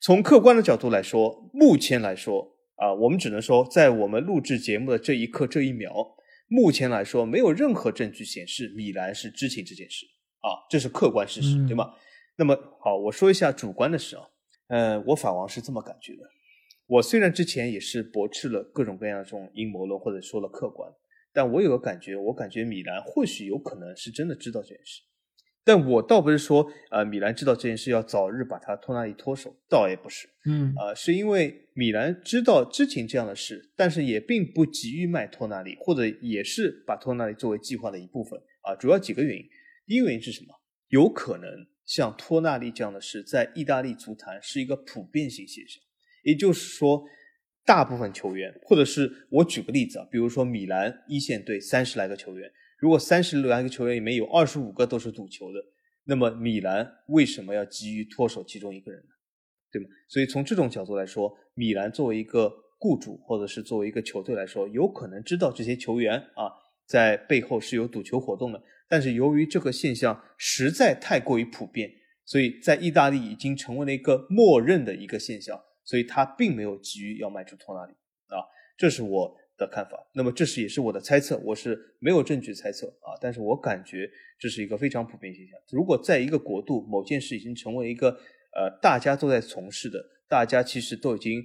S1: 从客观的角度来说，目前来说。啊，我们只能说，在我们录制节目的这一刻、这一秒，目前来说，没有任何证据显示米兰是知情这件事啊，这是客观事实，对吗？那么好，我说一下主观的事啊，呃，我法王是这么感觉的。我虽然之前也是驳斥了各种各样的这种阴谋论，或者说了客观，但我有个感觉，我感觉米兰或许有可能是真的知道这件事。但我倒不是说，呃，米兰知道这件事要早日把他托纳利脱手，倒也不是，嗯，呃，是因为米兰知道知情这样的事，但是也并不急于卖托纳利，或者也是把托纳利作为计划的一部分啊。主要几个原因，第一个原因是什么？有可能像托纳利这样的事，在意大利足坛是一个普遍性现象，也就是说，大部分球员，或者是我举个例子啊，比如说米兰一线队三十来个球员。如果三十来个球员里面有二十五个都是赌球的，那么米兰为什么要急于脱手其中一个人呢？对吗？所以从这种角度来说，米兰作为一个雇主或者是作为一个球队来说，有可能知道这些球员啊在背后是有赌球活动的，但是由于这个现象实在太过于普遍，所以在意大利已经成为了一个默认的一个现象，所以他并没有急于要卖出托纳里啊，这是我。的看法，那么这是也是我的猜测，我是没有证据猜测啊，但是我感觉这是一个非常普遍现象。如果在一个国度，某件事已经成为一个呃大家都在从事的，大家其实都已经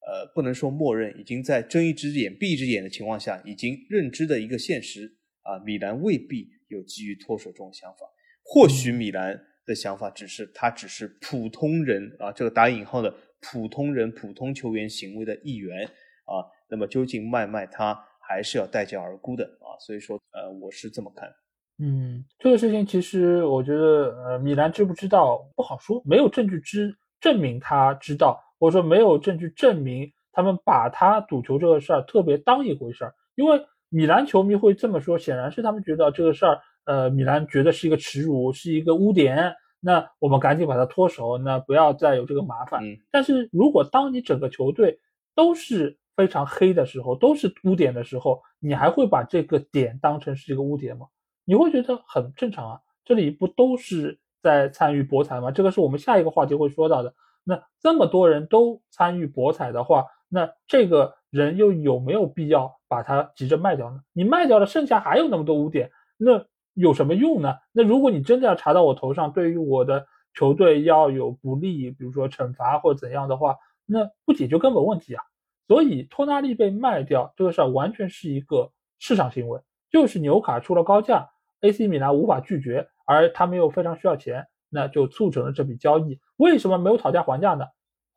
S1: 呃，不能说默认，已经在睁一只眼闭一只眼的情况下，已经认知的一个现实啊，米兰未必有急于脱手这种想法。或许米兰的想法只是他只是普通人啊，这个打引号的普通人、普通球员行为的一员啊。那么究竟卖卖他，还是要待价而沽的啊。所以说，呃，我是这么看。
S2: 嗯，这个事情其实我觉得，呃，米兰知不知道不好说，没有证据知证明他知道。或者说没有证据证明他们把他赌球这个事儿特别当一回事儿，因为米兰球迷会这么说，显然是他们觉得这个事儿，呃，米兰觉得是一个耻辱，是一个污点，那我们赶紧把它脱手，那不要再有这个麻烦。但是如果当你整个球队都是非常黑的时候，都是污点的时候，你还会把这个点当成是一个污点吗？你会觉得很正常啊，这里不都是在参与博彩吗？这个是我们下一个话题会说到的。那这么多人都参与博彩的话，那这个人又有没有必要把它急着卖掉呢？你卖掉了，剩下还有那么多污点，那有什么用呢？那如果你真的要查到我头上，对于我的球队要有不利，比如说惩罚或怎样的话，那不解决根本问题啊。所以托纳利被卖掉这个事儿完全是一个市场行为，就是纽卡出了高价，AC 米兰无法拒绝，而他们又非常需要钱。那就促成了这笔交易。为什么没有讨价还价呢？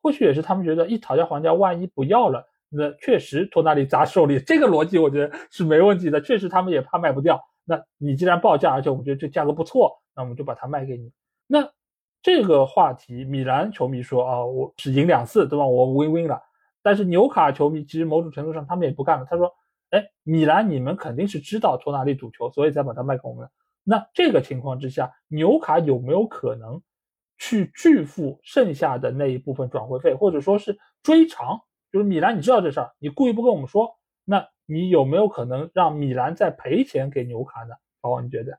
S2: 或许也是他们觉得一讨价还价，万一不要了，那确实托纳利砸手里。这个逻辑我觉得是没问题的。确实他们也怕卖不掉。那你既然报价，而且我们觉得这价格不错，那我们就把它卖给你。那这个话题，米兰球迷说啊，我是赢两次，对吧？我 win win 了。但是纽卡球迷其实某种程度上他们也不干了。他说，哎，米兰你们肯定是知道托纳利赌球，所以才把它卖给我们。那这个情况之下，纽卡有没有可能去拒付剩下的那一部分转会费，或者说是追偿？就是米兰，你知道这事儿，你故意不跟我们说，那你有没有可能让米兰再赔钱给纽卡呢？宝，你觉得？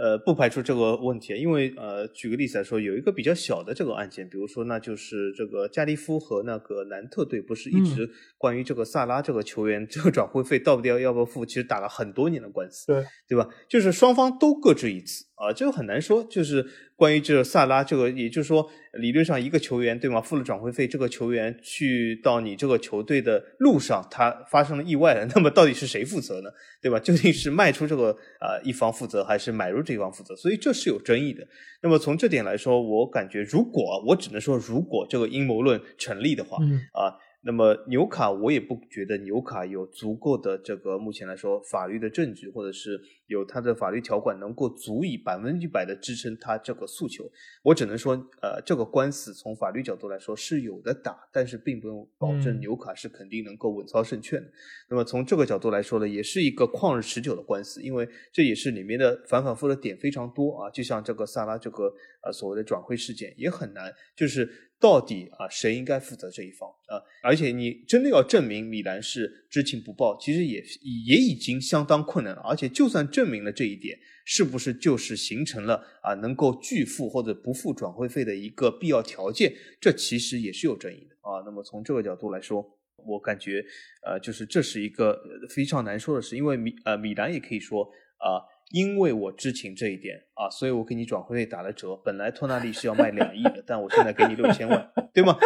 S1: 呃，不排除这个问题，因为呃，举个例子来说，有一个比较小的这个案件，比如说，那就是这个加利夫和那个南特队，不是一直关于这个萨拉这个球员这个转会费到底要要不要付，其实打了很多年的官司，
S2: 对
S1: 对吧？就是双方都各执一词。啊，这个很难说，就是关于这个萨拉，这个也就是说，理论上一个球员对吗？付了转会费，这个球员去到你这个球队的路上，他发生了意外了，那么到底是谁负责呢？对吧？究竟是卖出这个啊一方负责，还是买入这一方负责？所以这是有争议的。那么从这点来说，我感觉如果我只能说，如果这个阴谋论成立的话，啊。那么纽卡，我也不觉得纽卡有足够的这个目前来说法律的证据，或者是有它的法律条款能够足以百分之百的支撑他这个诉求。我只能说，呃，这个官司从法律角度来说是有的打，但是并不能保证纽卡是肯定能够稳操胜券的。那么从这个角度来说呢，也是一个旷日持久的官司，因为这也是里面的反反复复的点非常多啊。就像这个萨拉这个呃所谓的转会事件也很难，就是。到底啊，谁应该负责这一方啊？而且你真的要证明米兰是知情不报，其实也也已经相当困难了。而且就算证明了这一点，是不是就是形成了啊能够拒付或者不付转会费的一个必要条件？这其实也是有争议的啊。那么从这个角度来说，我感觉呃，就是这是一个非常难说的事，因为米呃米兰也可以说啊。因为我知情这一点啊，所以我给你转会费打了折。本来托纳利是要卖两亿的，但我现在给你六千万，对吗？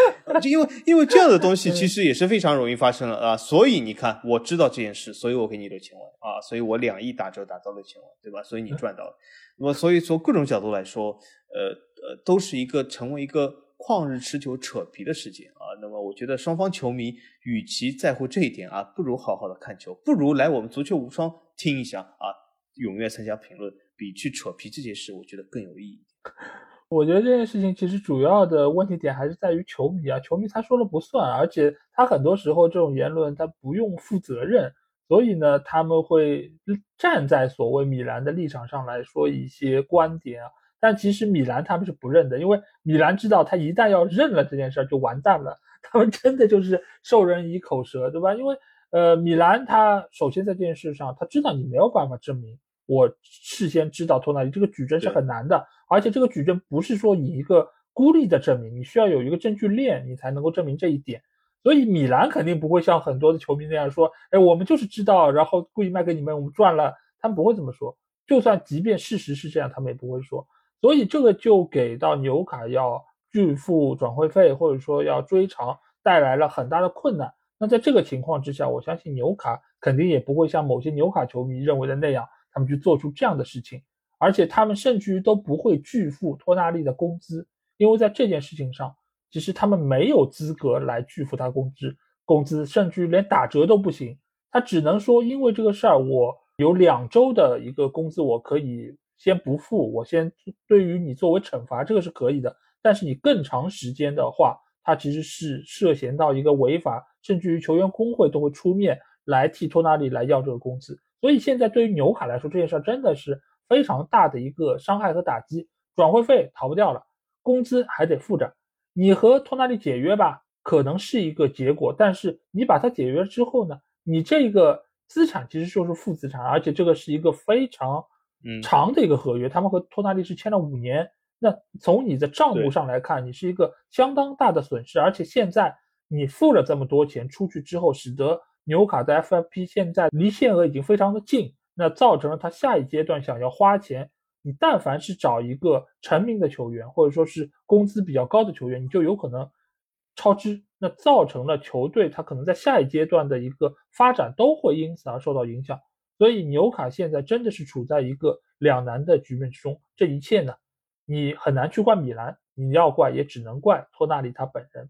S1: 就因为因为这样的东西其实也是非常容易发生的啊。所以你看，我知道这件事，所以我给你六千万啊，所以我两亿打折打到六千万，对吧？所以你赚到了。那么，所以从各种角度来说，呃呃，都是一个成为一个旷日持久扯皮的事件啊。那么，我觉得双方球迷与其在乎这一点啊，不如好好的看球，不如来我们足球无双听一下啊。踊跃参加评论，比去扯皮这件事，我觉得更有意义。
S2: 我觉得这件事情其实主要的问题点还是在于球迷啊，球迷他说了不算，而且他很多时候这种言论他不用负责任，所以呢，他们会站在所谓米兰的立场上来说一些观点啊。但其实米兰他们是不认的，因为米兰知道他一旦要认了这件事儿就完蛋了，他们真的就是授人以口舌，对吧？因为呃，米兰他首先在这件事上他知道你没有办法证明。我事先知道托纳利这个举证是很难的，而且这个举证不是说以一个孤立的证明，你需要有一个证据链，你才能够证明这一点。所以米兰肯定不会像很多的球迷那样说，哎，我们就是知道，然后故意卖给你们，我们赚了。他们不会这么说。就算即便事实是这样，他们也不会说。所以这个就给到纽卡要拒付转会费，或者说要追偿带来了很大的困难。那在这个情况之下，我相信纽卡肯定也不会像某些纽卡球迷认为的那样，他们去做出这样的事情，而且他们甚至于都不会拒付托纳利的工资，因为在这件事情上，其实他们没有资格来拒付他工资，工资甚至于连打折都不行，他只能说因为这个事儿，我有两周的一个工资我可以先不付，我先对于你作为惩罚，这个是可以的，但是你更长时间的话。他其实是涉嫌到一个违法，甚至于球员工会都会出面来替托纳利来要这个工资。所以现在对于纽卡来说，这件事真的是非常大的一个伤害和打击。转会费逃不掉了，工资还得付着。你和托纳利解约吧，可能是一个结果，但是你把它解约之后呢，你这个资产其实就是负资产，而且这个是一个非常长的一个合约。他们和托纳利是签了五年。那从你的账目上来看，你是一个相当大的损失，而且现在你付了这么多钱出去之后，使得纽卡的 FFP 现在离限额已经非常的近，那造成了他下一阶段想要花钱，你但凡是找一个成名的球员，或者说是工资比较高的球员，你就有可能超支，那造成了球队他可能在下一阶段的一个发展都会因此而受到影响，所以纽卡现在真的是处在一个两难的局面之中，这一切呢？你很难去怪米兰，你要怪也只能怪托纳里他本人。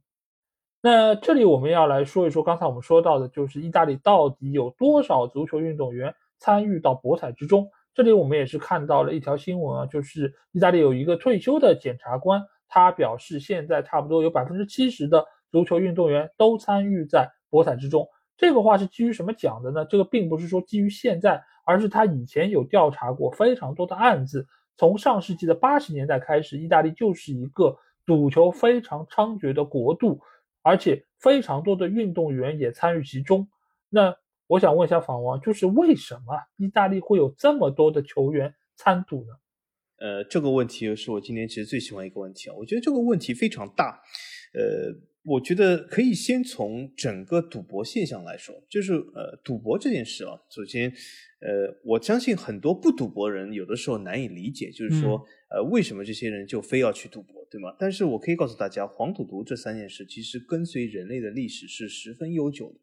S2: 那这里我们要来说一说，刚才我们说到的就是意大利到底有多少足球运动员参与到博彩之中。这里我们也是看到了一条新闻啊，就是意大利有一个退休的检察官，他表示现在差不多有百分之七十的足球运动员都参与在博彩之中。这个话是基于什么讲的呢？这个并不是说基于现在，而是他以前有调查过非常多的案子。从上世纪的八十年代开始，意大利就是一个赌球非常猖獗的国度，而且非常多的运动员也参与其中。那我想问一下法王，就是为什么意大利会有这么多的球员参赌呢？
S1: 呃，这个问题是我今年其实最喜欢一个问题啊，我觉得这个问题非常大，呃。我觉得可以先从整个赌博现象来说，就是呃，赌博这件事啊，首先，呃，我相信很多不赌博人有的时候难以理解，就是说，呃，为什么这些人就非要去赌博，对吗？但是我可以告诉大家，黄赌毒这三件事其实跟随人类的历史是十分悠久的。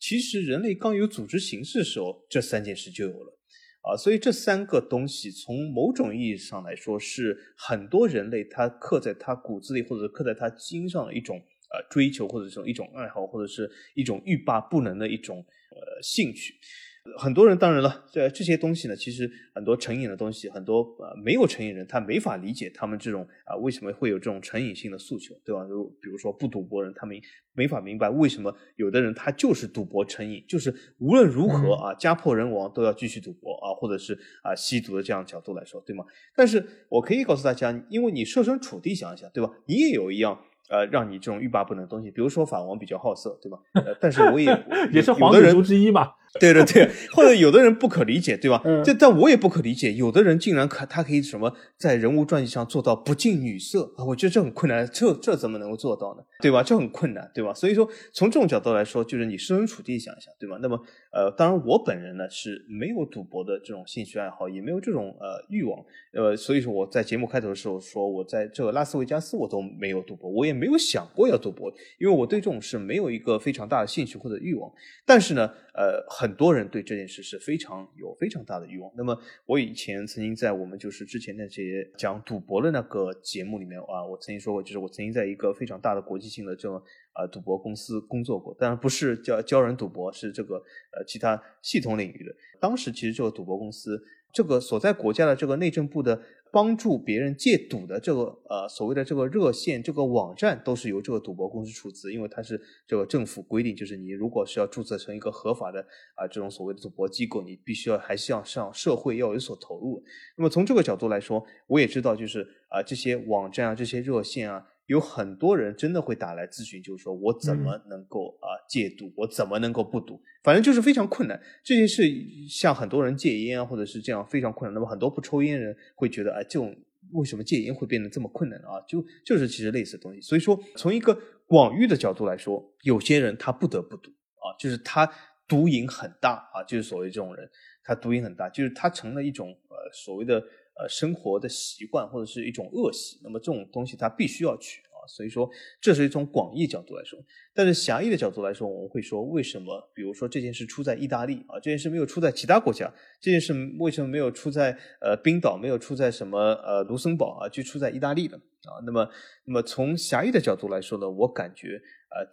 S1: 其实人类刚有组织形式的时候，这三件事就有了啊，所以这三个东西从某种意义上来说，是很多人类他刻在他骨子里或者刻在他基因上的一种。呃，追求或者是一种爱好，或者是一种欲罢不能的一种呃兴趣。很多人当然了，这这些东西呢，其实很多成瘾的东西，很多呃没有成瘾人他没法理解他们这种啊为什么会有这种成瘾性的诉求，对吧？就比如说不赌博人，他们没法明白为什么有的人他就是赌博成瘾，就是无论如何啊家破人亡都要继续赌博啊，或者是啊吸毒的这样角度来说，对吗？但是我可以告诉大家，因为你设身处地想一想，对吧？你也有一样。呃，让你这种欲罢不能的东西，比如说法王比较好色，对吧？呃，但是我也
S2: 也是皇族之一嘛。
S1: 对对对，或者有的人不可理解，对吧？这但我也不可理解，有的人竟然可他可以什么在人物传记上做到不近女色啊？我觉得这很困难，这这怎么能够做到呢？对吧？这很困难，对吧？所以说从这种角度来说，就是你设身处地想一想，对吧？那么呃，当然我本人呢是没有赌博的这种兴趣爱好，也没有这种呃欲望，呃，所以说我在节目开头的时候说我在这个拉斯维加斯我都没有赌博，我也没有想过要赌博，因为我对这种事没有一个非常大的兴趣或者欲望。但是呢，呃，很多人对这件事是非常有非常大的欲望。那么，我以前曾经在我们就是之前那些讲赌博的那个节目里面啊，我曾经说过，就是我曾经在一个非常大的国际性的这种呃赌博公司工作过，当然不是教教人赌博，是这个呃其他系统领域的。当时其实这个赌博公司，这个所在国家的这个内政部的。帮助别人戒赌的这个呃所谓的这个热线这个网站都是由这个赌博公司出资，因为它是这个政府规定，就是你如果是要注册成一个合法的啊这种所谓的赌博机构，你必须要还是要向社会要有所投入。那么从这个角度来说，我也知道就是啊这些网站啊这些热线啊。有很多人真的会打来咨询，就是说我怎么能够啊戒赌，我怎么能够不赌？反正就是非常困难。这件事像很多人戒烟啊，或者是这样非常困难。那么很多不抽烟人会觉得，哎，这种为什么戒烟会变得这么困难啊？就就是其实类似的东西。所以说，从一个广域的角度来说，有些人他不得不赌啊，就是他毒瘾很大啊，就是所谓这种人，他毒瘾很大，就是他成了一种呃所谓的。呃，生活的习惯或者是一种恶习，那么这种东西他必须要去啊，所以说这是从广义角度来说，但是狭义的角度来说，我们会说为什么？比如说这件事出在意大利啊，这件事没有出在其他国家，这件事为什么没有出在呃冰岛，没有出在什么呃卢森堡啊，就出在意大利了啊？那么，那么从狭义的角度来说呢，我感觉呃，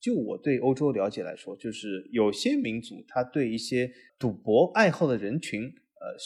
S1: 就我对欧洲了解来说，就是有些民族他对一些赌博爱好的人群呃。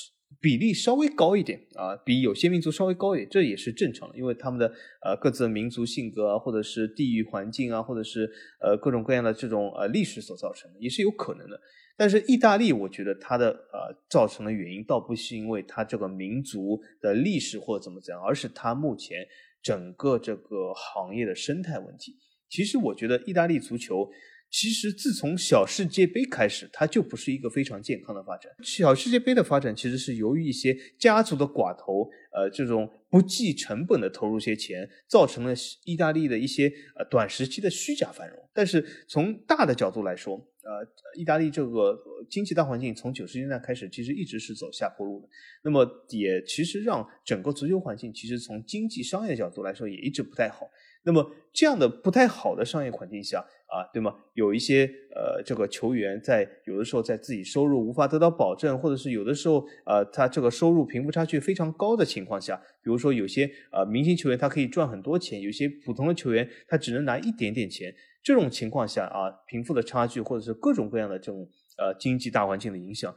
S1: 比例稍微高一点啊，比有些民族稍微高一点，这也是正常的，因为他们的呃各自的民族性格啊，或者是地域环境啊，或者是呃各种各样的这种呃历史所造成的，也是有可能的。但是意大利，我觉得它的呃造成的原因，倒不是因为它这个民族的历史或者怎么怎样，而是它目前整个这个行业的生态问题。其实我觉得意大利足球。其实自从小世界杯开始，它就不是一个非常健康的发展。小世界杯的发展其实是由于一些家族的寡头，呃，这种不计成本的投入些钱，造成了意大利的一些呃短时期的虚假繁荣。但是从大的角度来说，呃，意大利这个经济大环境从九十年代开始其实一直是走下坡路的。那么也其实让整个足球环境其实从经济商业角度来说也一直不太好。那么这样的不太好的商业环境下啊，对吗？有一些呃，这个球员在有的时候在自己收入无法得到保证，或者是有的时候呃，他这个收入贫富差距非常高的情况下，比如说有些呃明星球员他可以赚很多钱，有些普通的球员他只能拿一点点钱。这种情况下啊，贫富的差距或者是各种各样的这种呃经济大环境的影响，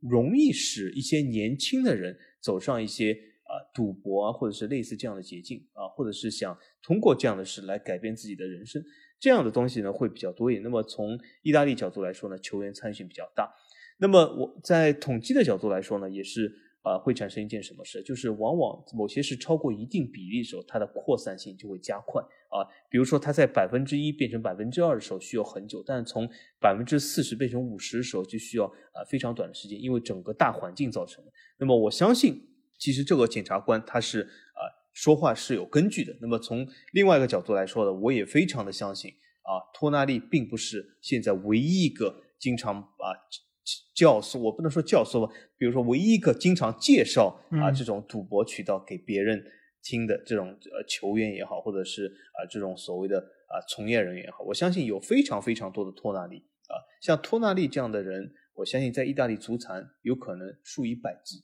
S1: 容易使一些年轻的人走上一些。啊，赌博啊，或者是类似这样的捷径啊，或者是想通过这样的事来改变自己的人生，这样的东西呢会比较多一点。那么从意大利角度来说呢，球员参与比较大。那么我在统计的角度来说呢，也是啊会产生一件什么事，就是往往某些是超过一定比例的时候，它的扩散性就会加快啊。比如说它在百分之一变成百分之二的时候需要很久，但从百分之四十变成五十的时候就需要啊非常短的时间，因为整个大环境造成的。那么我相信。其实这个检察官他是啊说话是有根据的。那么从另外一个角度来说呢，我也非常的相信啊，托纳利并不是现在唯一一个经常啊教唆，我不能说教唆吧，比如说唯一一个经常介绍啊这种赌博渠道给别人听的这种呃球员也好，或者是啊这种所谓的啊从业人员也好，我相信有非常非常多的托纳利啊，像托纳利这样的人，我相信在意大利足坛有可能数以百计。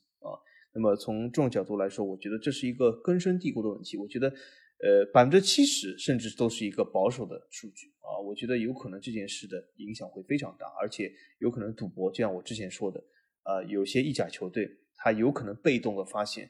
S1: 那么从这种角度来说，我觉得这是一个根深蒂固的问题。我觉得，呃，百分之七十甚至都是一个保守的数据啊。我觉得有可能这件事的影响会非常大，而且有可能赌博，就像我之前说的，呃，有些意甲球队他有可能被动的发现，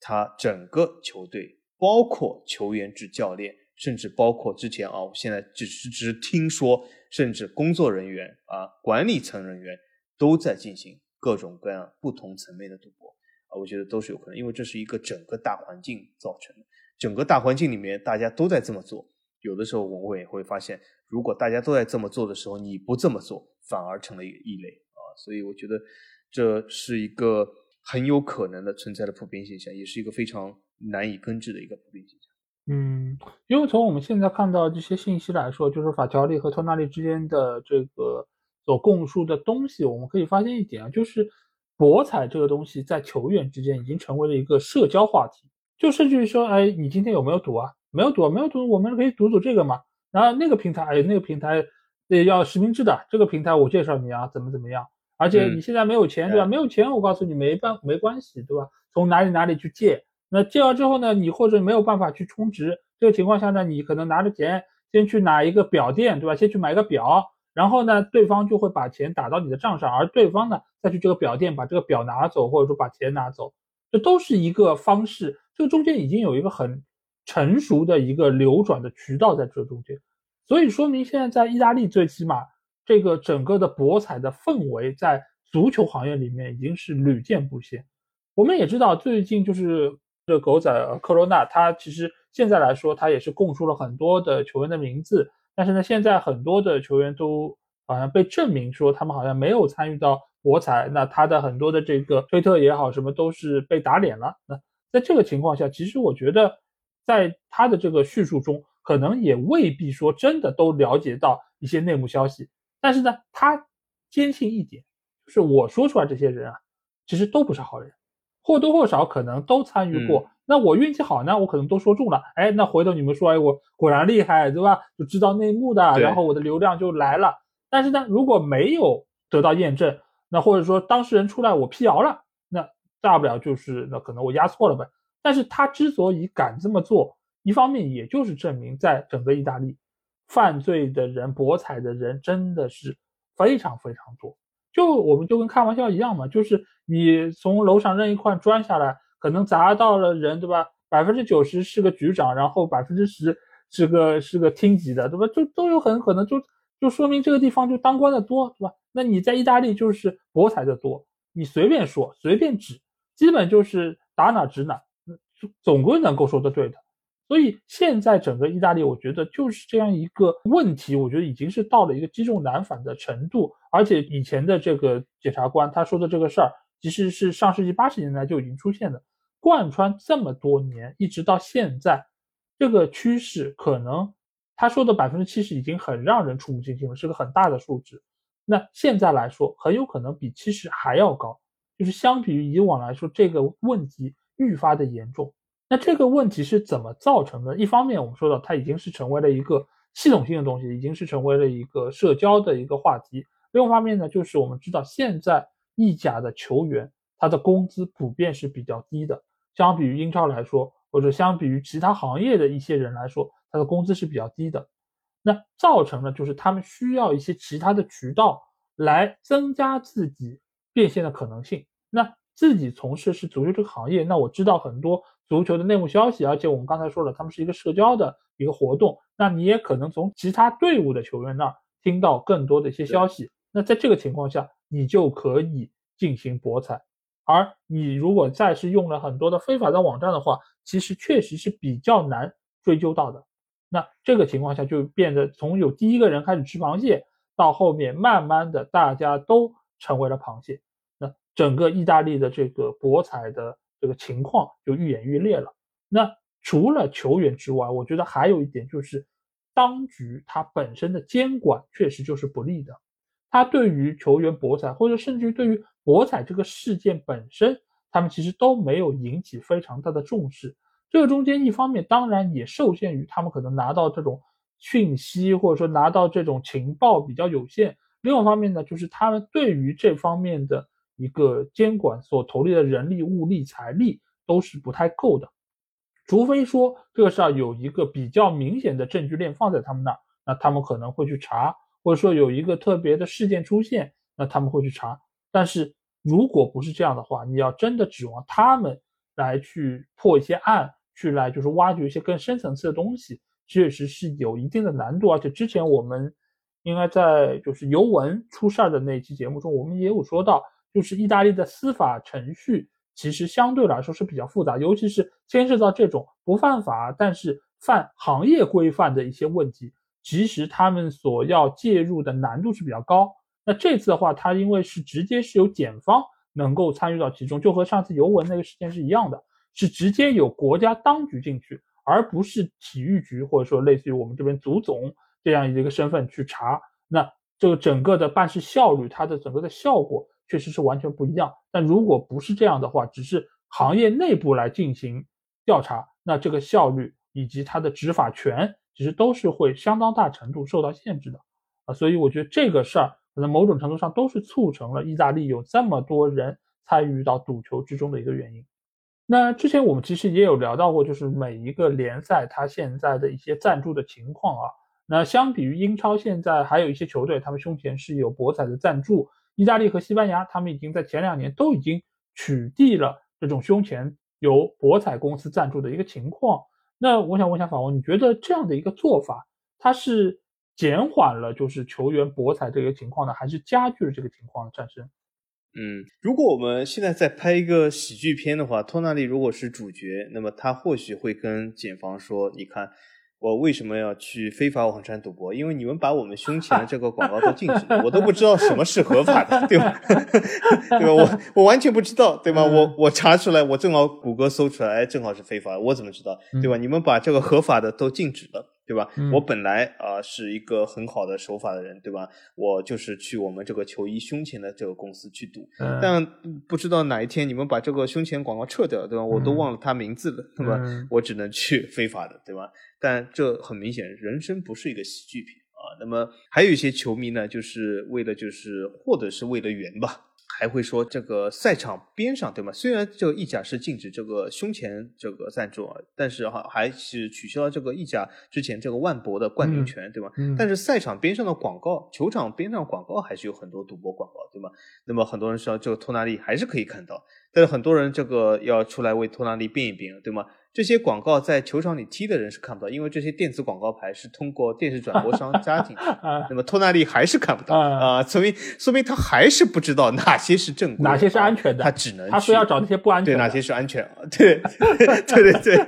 S1: 他整个球队，包括球员至教练，甚至包括之前啊，我现在只是只听说，甚至工作人员啊，管理层人员都在进行各种各样不同层面的赌博。我觉得都是有可能，因为这是一个整个大环境造成的。整个大环境里面，大家都在这么做。有的时候，我们也会发现，如果大家都在这么做的时候，你不这么做，反而成了一个异类啊。所以，我觉得这是一个很有可能的存在的普遍现象，也是一个非常难以根治的一个普遍现象。
S2: 嗯，因为从我们现在看到这些信息来说，就是法条例和托纳利之间的这个所供述的东西，我们可以发现一点啊，就是。博彩这个东西在球员之间已经成为了一个社交话题，就甚至于说，哎，你今天有没有赌啊？没有赌，没有赌，我们可以赌赌这个嘛。然后那个平台，哎，那个平台也要实名制的，这个平台我介绍你啊，怎么怎么样？而且你现在没有钱，对吧？没有钱，我告诉你没办没关系，对吧？从哪里哪里去借？那借了之后呢，你或者没有办法去充值，这个情况下呢，你可能拿着钱先去哪一个表店，对吧？先去买个表。然后呢，对方就会把钱打到你的账上，而对方呢再去这个表店把这个表拿走，或者说把钱拿走，这都是一个方式。这个中间已经有一个很成熟的一个流转的渠道在这中间，所以说明现在在意大利最起码这个整个的博彩的氛围在足球行业里面已经是屡见不鲜。我们也知道，最近就是这狗仔克罗纳，他其实现在来说他也是供出了很多的球员的名字。但是呢，现在很多的球员都好像被证明说他们好像没有参与到博彩，那他的很多的这个推特也好，什么都是被打脸了。那在这个情况下，其实我觉得，在他的这个叙述中，可能也未必说真的都了解到一些内幕消息。但是呢，他坚信一点，就是我说出来这些人啊，其实都不是好人。或多或少可能都参与过。那我运气好呢，我可能都说中了。哎，那回头你们说，哎，我果然厉害，对吧？就知道内幕的，然后我的流量就来了。但是呢，如果没有得到验证，那或者说当事人出来我辟谣了，那大不了就是那可能我押错了呗。但是他之所以敢这么做，一方面也就是证明，在整个意大利，犯罪的人、博彩的人真的是非常非常多。就我们就跟开玩笑一样嘛，就是你从楼上扔一块砖下来，可能砸到了人，对吧？百分之九十是个局长，然后百分之十是个是个厅级的，对吧？就都有很可能就就说明这个地方就当官的多，对吧？那你在意大利就是博彩的多，你随便说随便指，基本就是打哪指哪，总归能够说得对的。所以现在整个意大利，我觉得就是这样一个问题，我觉得已经是到了一个积重难返的程度。而且以前的这个检察官他说的这个事儿，其实是上世纪八十年代就已经出现的，贯穿这么多年，一直到现在，这个趋势可能他说的百分之七十已经很让人触目惊心了，是个很大的数值。那现在来说，很有可能比七十还要高，就是相比于以往来说，这个问题愈发的严重。那这个问题是怎么造成的？一方面，我们说到它已经是成为了一个系统性的东西，已经是成为了一个社交的一个话题。另一方面呢，就是我们知道现在意甲的球员他的工资普遍是比较低的，相比于英超来说，或者相比于其他行业的一些人来说，他的工资是比较低的。那造成了就是他们需要一些其他的渠道来增加自己变现的可能性。那自己从事是足球这个行业，那我知道很多足球的内幕消息，而且我们刚才说了，他们是一个社交的一个活动，那你也可能从其他队伍的球员那儿听到更多的一些消息。那在这个情况下，你就可以进行博彩。而你如果再是用了很多的非法的网站的话，其实确实是比较难追究到的。那这个情况下就变得从有第一个人开始吃螃蟹，到后面慢慢的大家都成为了螃蟹。那整个意大利的这个博彩的这个情况就愈演愈烈了。那除了球员之外，我觉得还有一点就是，当局它本身的监管确实就是不利的。它对于球员博彩，或者甚至于对于博彩这个事件本身，他们其实都没有引起非常大的重视。这个中间一方面当然也受限于他们可能拿到这种讯息，或者说拿到这种情报比较有限。另外一方面呢，就是他们对于这方面的。一个监管所投入的人力、物力、财力都是不太够的，除非说这个事儿有一个比较明显的证据链放在他们那儿，那他们可能会去查，或者说有一个特别的事件出现，那他们会去查。但是如果不是这样的话，你要真的指望他们来去破一些案，去来就是挖掘一些更深层次的东西，确实是有一定的难度。而且之前我们应该在就是尤文出事儿的那期节目中，我们也有说到。就是意大利的司法程序其实相对来说是比较复杂，尤其是牵涉到这种不犯法但是犯行业规范的一些问题，其实他们所要介入的难度是比较高。那这次的话，他因为是直接是由检方能够参与到其中，就和上次尤文那个事件是一样的，是直接有国家当局进去，而不是体育局或者说类似于我们这边足总这样一个身份去查。那这个整个的办事效率，它的整个的效果。确实是完全不一样，但如果不是这样的话，只是行业内部来进行调查，那这个效率以及它的执法权，其实都是会相当大程度受到限制的啊。所以我觉得这个事儿可能某种程度上都是促成了意大利有这么多人参与到赌球之中的一个原因。那之前我们其实也有聊到过，就是每一个联赛它现在的一些赞助的情况啊。那相比于英超，现在还有一些球队，他们胸前是有博彩的赞助。意大利和西班牙，他们已经在前两年都已经取缔了这种胸前由博彩公司赞助的一个情况。那我想问一下法王，你觉得这样的一个做法，它是减缓了就是球员博彩这个情况呢，还是加剧了这个情况的产生？
S1: 嗯，如果我们现在在拍一个喜剧片的话，托纳利如果是主角，那么他或许会跟检方说：“你看。”我为什么要去非法网站赌博？因为你们把我们胸前的这个广告都禁止了，我都不知道什么是合法的，对吧？对吧？我我完全不知道，对吧？我我查出来，我正好谷歌搜出来，哎，正好是非法，我怎么知道？对吧？你们把这个合法的都禁止了，对对吧？我本来啊是一个很好的守法的人，对吧？我就是去我们这个球衣胸前的这个公司去赌，但不知道哪一天你们把这个胸前广告撤掉，对吧？我都忘了他名字了，对吧？我只能去非法的，对吧？但这很明显，人生不是一个喜剧片啊。那么还有一些球迷呢，就是为了就是或者是为了圆吧。还会说这个赛场边上，对吗？虽然这个意甲是禁止这个胸前这个赞助啊，但是哈还是取消了这个意甲之前这个万博的冠名权，对吗？但是赛场边上的广告，球场边上广告还是有很多赌博广告，对吗？那么很多人说这个托纳利还是可以看到，但是很多人这个要出来为托纳利辩一辩，对吗？这些广告在球场里踢的人是看不到，因为这些电子广告牌是通过电视转播商 加进去。那么托纳利还是看不到啊，说明说明他还是不知道哪些是正规，
S2: 哪些是安全的。
S1: 他只能
S2: 他说要找那些不安全。
S1: 对，哪些是安全？对对对对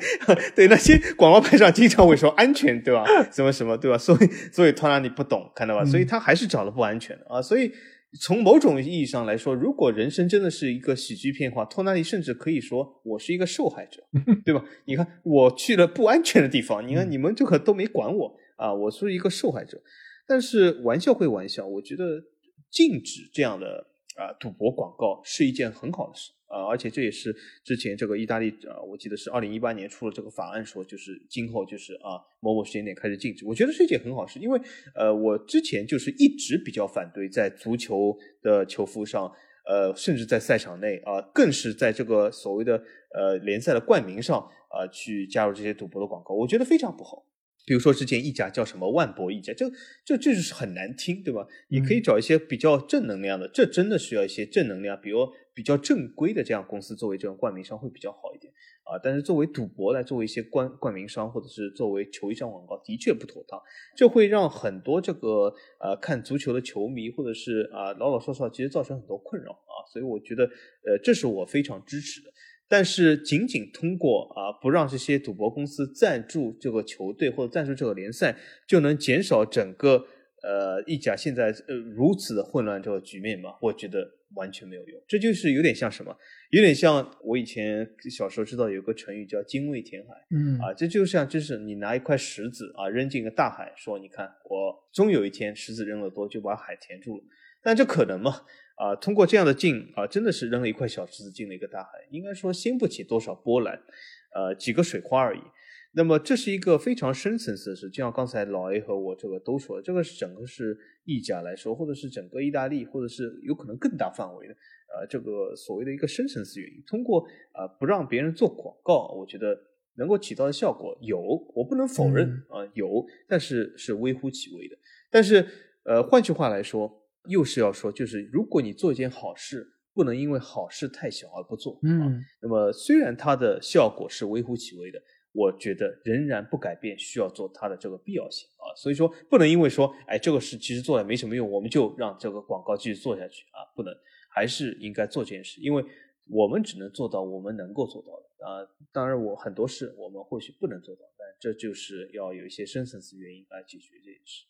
S1: 对，那些广告牌上经常会说安全，对吧？什么什么，对吧？所以所以托纳利不懂，看到吧？所以他还是找了不安全的啊，所以。从某种意义上来说，如果人生真的是一个喜剧片的话，托纳利甚至可以说我是一个受害者，对吧？你看我去了不安全的地方，你看你们这个都没管我啊，我是一个受害者。但是玩笑归玩笑，我觉得禁止这样的啊赌博广告是一件很好的事。啊，而且这也是之前这个意大利啊，我记得是二零一八年出了这个法案，说就是今后就是啊某某时间点开始禁止。我觉得是一件很好事，因为呃我之前就是一直比较反对在足球的球服上，呃甚至在赛场内啊，更是在这个所谓的呃联赛的冠名上啊去加入这些赌博的广告，我觉得非常不好。比如说之前一甲叫什么万博一甲，这这这就是很难听，对吧？你可以找一些比较正能量的，这真的需要一些正能量，比如比较正规的这样公司作为这种冠名商会比较好一点啊。但是作为赌博来作为一些冠冠名商或者是作为球衣上广告，的确不妥当，这会让很多这个呃看足球的球迷或者是啊老老少少其实造成很多困扰啊。所以我觉得呃这是我非常支持的。但是仅仅通过啊不让这些赌博公司赞助这个球队或者赞助这个联赛，就能减少整个呃意甲现在呃如此的混乱这个局面吗？我觉得完全没有用。这就是有点像什么？有点像我以前小时候知道有个成语叫精卫填海。
S2: 嗯
S1: 啊，这就像就是你拿一块石子啊扔进一个大海，说你看我终有一天石子扔了多就把海填住了。但这可能吗？啊，通过这样的进啊，真的是扔了一块小石子进了一个大海，应该说掀不起多少波澜，呃，几个水花而已。那么这是一个非常深层次的事，就像刚才老 A 和我这个都说，这个是整个是意甲来说，或者是整个意大利，或者是有可能更大范围的，呃，这个所谓的一个深层次原因。通过呃不让别人做广告，我觉得能够起到的效果有，我不能否认啊有，但是是微乎其微的。但是呃，换句话来说。又是要说，就是如果你做一件好事，不能因为好事太小而不做。
S2: 嗯，
S1: 那么虽然它的效果是微乎其微的，我觉得仍然不改变需要做它的这个必要性啊。所以说，不能因为说，哎，这个事其实做了没什么用，我们就让这个广告继续做下去啊，不能，还是应该做这件事，因为我们只能做到我们能够做到的啊。当然，我很多事我们或许不能做到，但这就是要有一些深层次原因来解决这件事。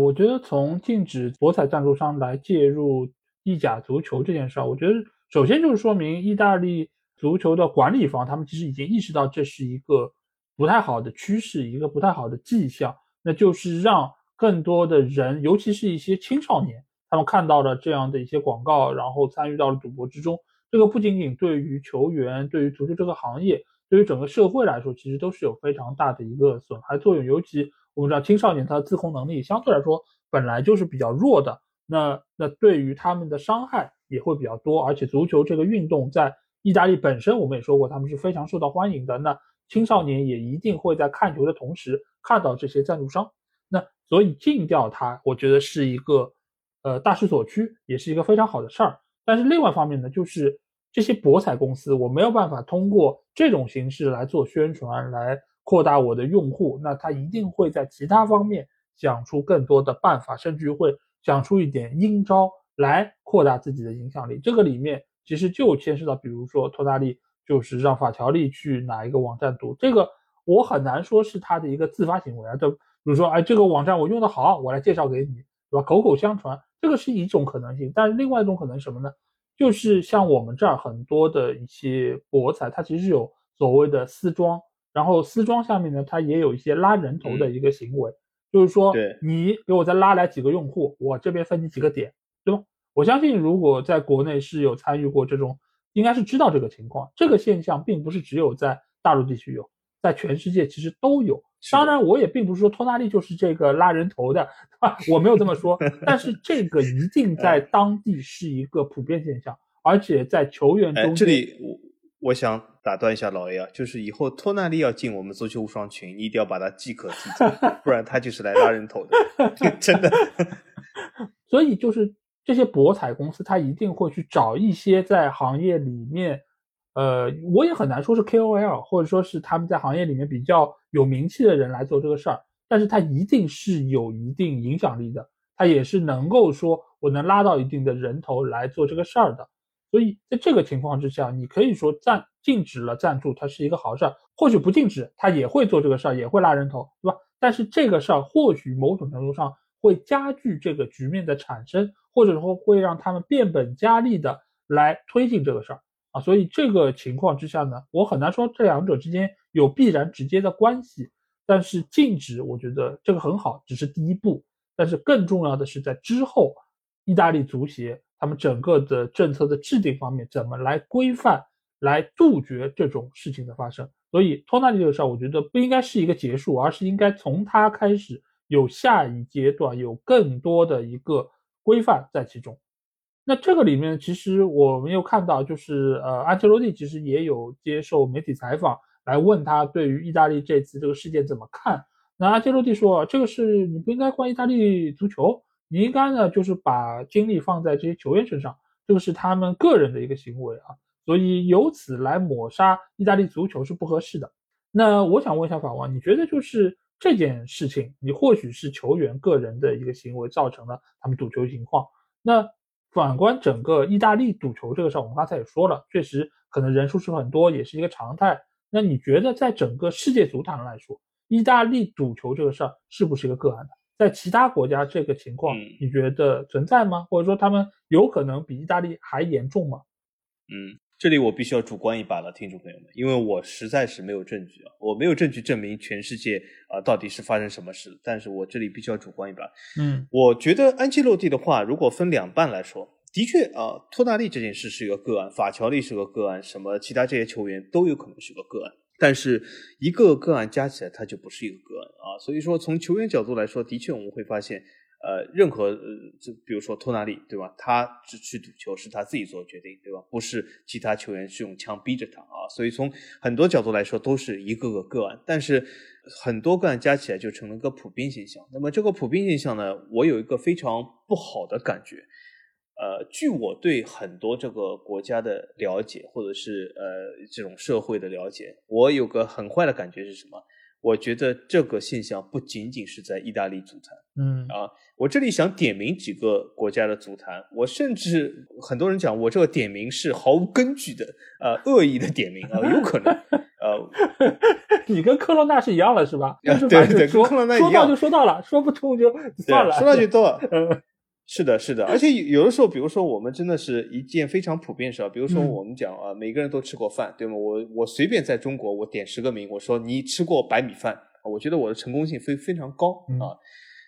S2: 我觉得从禁止博彩赞助商来介入意甲足球这件事儿，我觉得首先就是说明意大利足球的管理方他们其实已经意识到这是一个不太好的趋势，一个不太好的迹象，那就是让更多的人，尤其是一些青少年，他们看到了这样的一些广告，然后参与到了赌博之中。这个不仅仅对于球员，对于足球这个行业，对于整个社会来说，其实都是有非常大的一个损害作用，尤其。我们知道青少年他的自控能力相对来说本来就是比较弱的，那那对于他们的伤害也会比较多。而且足球这个运动在意大利本身，我们也说过他们是非常受到欢迎的。那青少年也一定会在看球的同时看到这些赞助商，那所以禁掉它，我觉得是一个呃大势所趋，也是一个非常好的事儿。但是另外一方面呢，就是这些博彩公司，我没有办法通过这种形式来做宣传来。扩大我的用户，那他一定会在其他方面想出更多的办法，甚至会想出一点阴招来扩大自己的影响力。这个里面其实就牵涉到，比如说托纳利就是让法条利去哪一个网站读，这个我很难说是他的一个自发行为啊。就比如说，哎，这个网站我用的好，我来介绍给你，对吧？口口相传，这个是一种可能性。但是另外一种可能什么呢？就是像我们这儿很多的一些博彩，它其实有所谓的私庄。然后丝装下面呢，它也有一些拉人头的一个行为，就是说你给我再拉来几个用户，我这边分你几个点，对吧？我相信如果在国内是有参与过这种，应该是知道这个情况。这个现象并不是只有在大陆地区有，在全世界其实都有。当然，我也并不是说托纳利就是这个拉人头的，啊，我没有这么说。但是这个一定在当地是一个普遍现象，而且在球员
S1: 哎，
S2: 中间，
S1: 这里我我想打断一下老 A 啊，就是以后托纳利要进我们足球无双群，你一定要把他即可踢走，不然他就是来拉人头的，真的。
S2: 所以就是这些博彩公司，它一定会去找一些在行业里面，呃，我也很难说是 KOL，或者说是他们在行业里面比较有名气的人来做这个事儿，但是他一定是有一定影响力的，他也是能够说我能拉到一定的人头来做这个事儿的。所以在这个情况之下，你可以说赞禁止了赞助，它是一个好事儿。或许不禁止，他也会做这个事儿，也会拉人头，对吧？但是这个事儿或许某种程度上会加剧这个局面的产生，或者说会让他们变本加厉的来推进这个事儿啊。所以这个情况之下呢，我很难说这两者之间有必然直接的关系。但是禁止，我觉得这个很好，只是第一步。但是更重要的是在之后，意大利足协他们整个的政策的制定方面，怎么来规范、来杜绝这种事情的发生。所以托纳利这个事儿，我觉得不应该是一个结束，而是应该从他开始有下一阶段，有更多的一个规范在其中。那这个里面，其实我们又看到，就是呃，安切洛蒂其实也有接受媒体采访，来问他对于意大利这次这个事件怎么看。那安切洛蒂说，这个事你不应该怪意大利足球，你应该呢就是把精力放在这些球员身上，这个是他们个人的一个行为啊。所以由此来抹杀意大利足球是不合适的。那我想问一下法王，你觉得就是这件事情，你或许是球员个人的一个行为造成了他们赌球情况，那反观整个意大利赌球这个事儿，我们刚才也说了，确实可能人数是很多，也是一个常态。那你觉得在整个世界足坛来说，意大利赌球这个事儿是不是一个个案的？在其他国家这个情况，
S1: 嗯
S2: 你觉得存在吗？或者说他们有可能比意大利还严重吗？
S1: 嗯，这里我必须要主观一把了，听众朋友们，因为我实在是没有证据啊，我没有证据证明全世界啊、到底是发生什么事，但是我这里必须要主观一把。
S2: 嗯
S1: 我觉得安切洛蒂的话，如果分两半来说，的确啊，托纳利这件事是一个个案，法乔利是个个案，什么其他这些球员都有可能是个个案。但是一个个案加起来，它就不是一个个案啊。所以说，从球员角度来说，的确我们会发现，呃，任何呃，这比如说托纳利，对吧？他只去赌球是他自己做决定，对吧？不是其他球员是用枪逼着他啊。所以从很多角度来说，都是一个个个案。但是很多个案加起来就成了个普遍现象。那么这个普遍现象呢，我有一个非常不好的感觉。呃，据我对很多这个国家的了解，或者是呃这种社会的了解，我有个很坏的感觉是什么？我觉得这个现象不仅仅是在意大利足坛
S2: 嗯
S1: 啊，我这里想点名几个国家的足坛，我甚至很多人讲我这个点名是毫无根据的，呃，恶意的点名啊，有可能，呃，
S2: 你跟科罗纳是一样的，是吧？
S1: 啊
S2: 就是
S1: 对对
S2: 说
S1: 跟科罗纳一
S2: 说到
S1: 样
S2: 就说到了，说不通就算了。
S1: 说到就到。
S2: 嗯
S1: 是的，是的，而且有有的时候，比如说我们真的是一件非常普遍的事儿，比如说
S2: 嗯
S1: 我们讲啊，每个人都吃过饭，对吗？我我随便在中国我点十个名，我说你吃过白米饭，我觉得我的成功性非非常高
S2: 嗯
S1: 啊。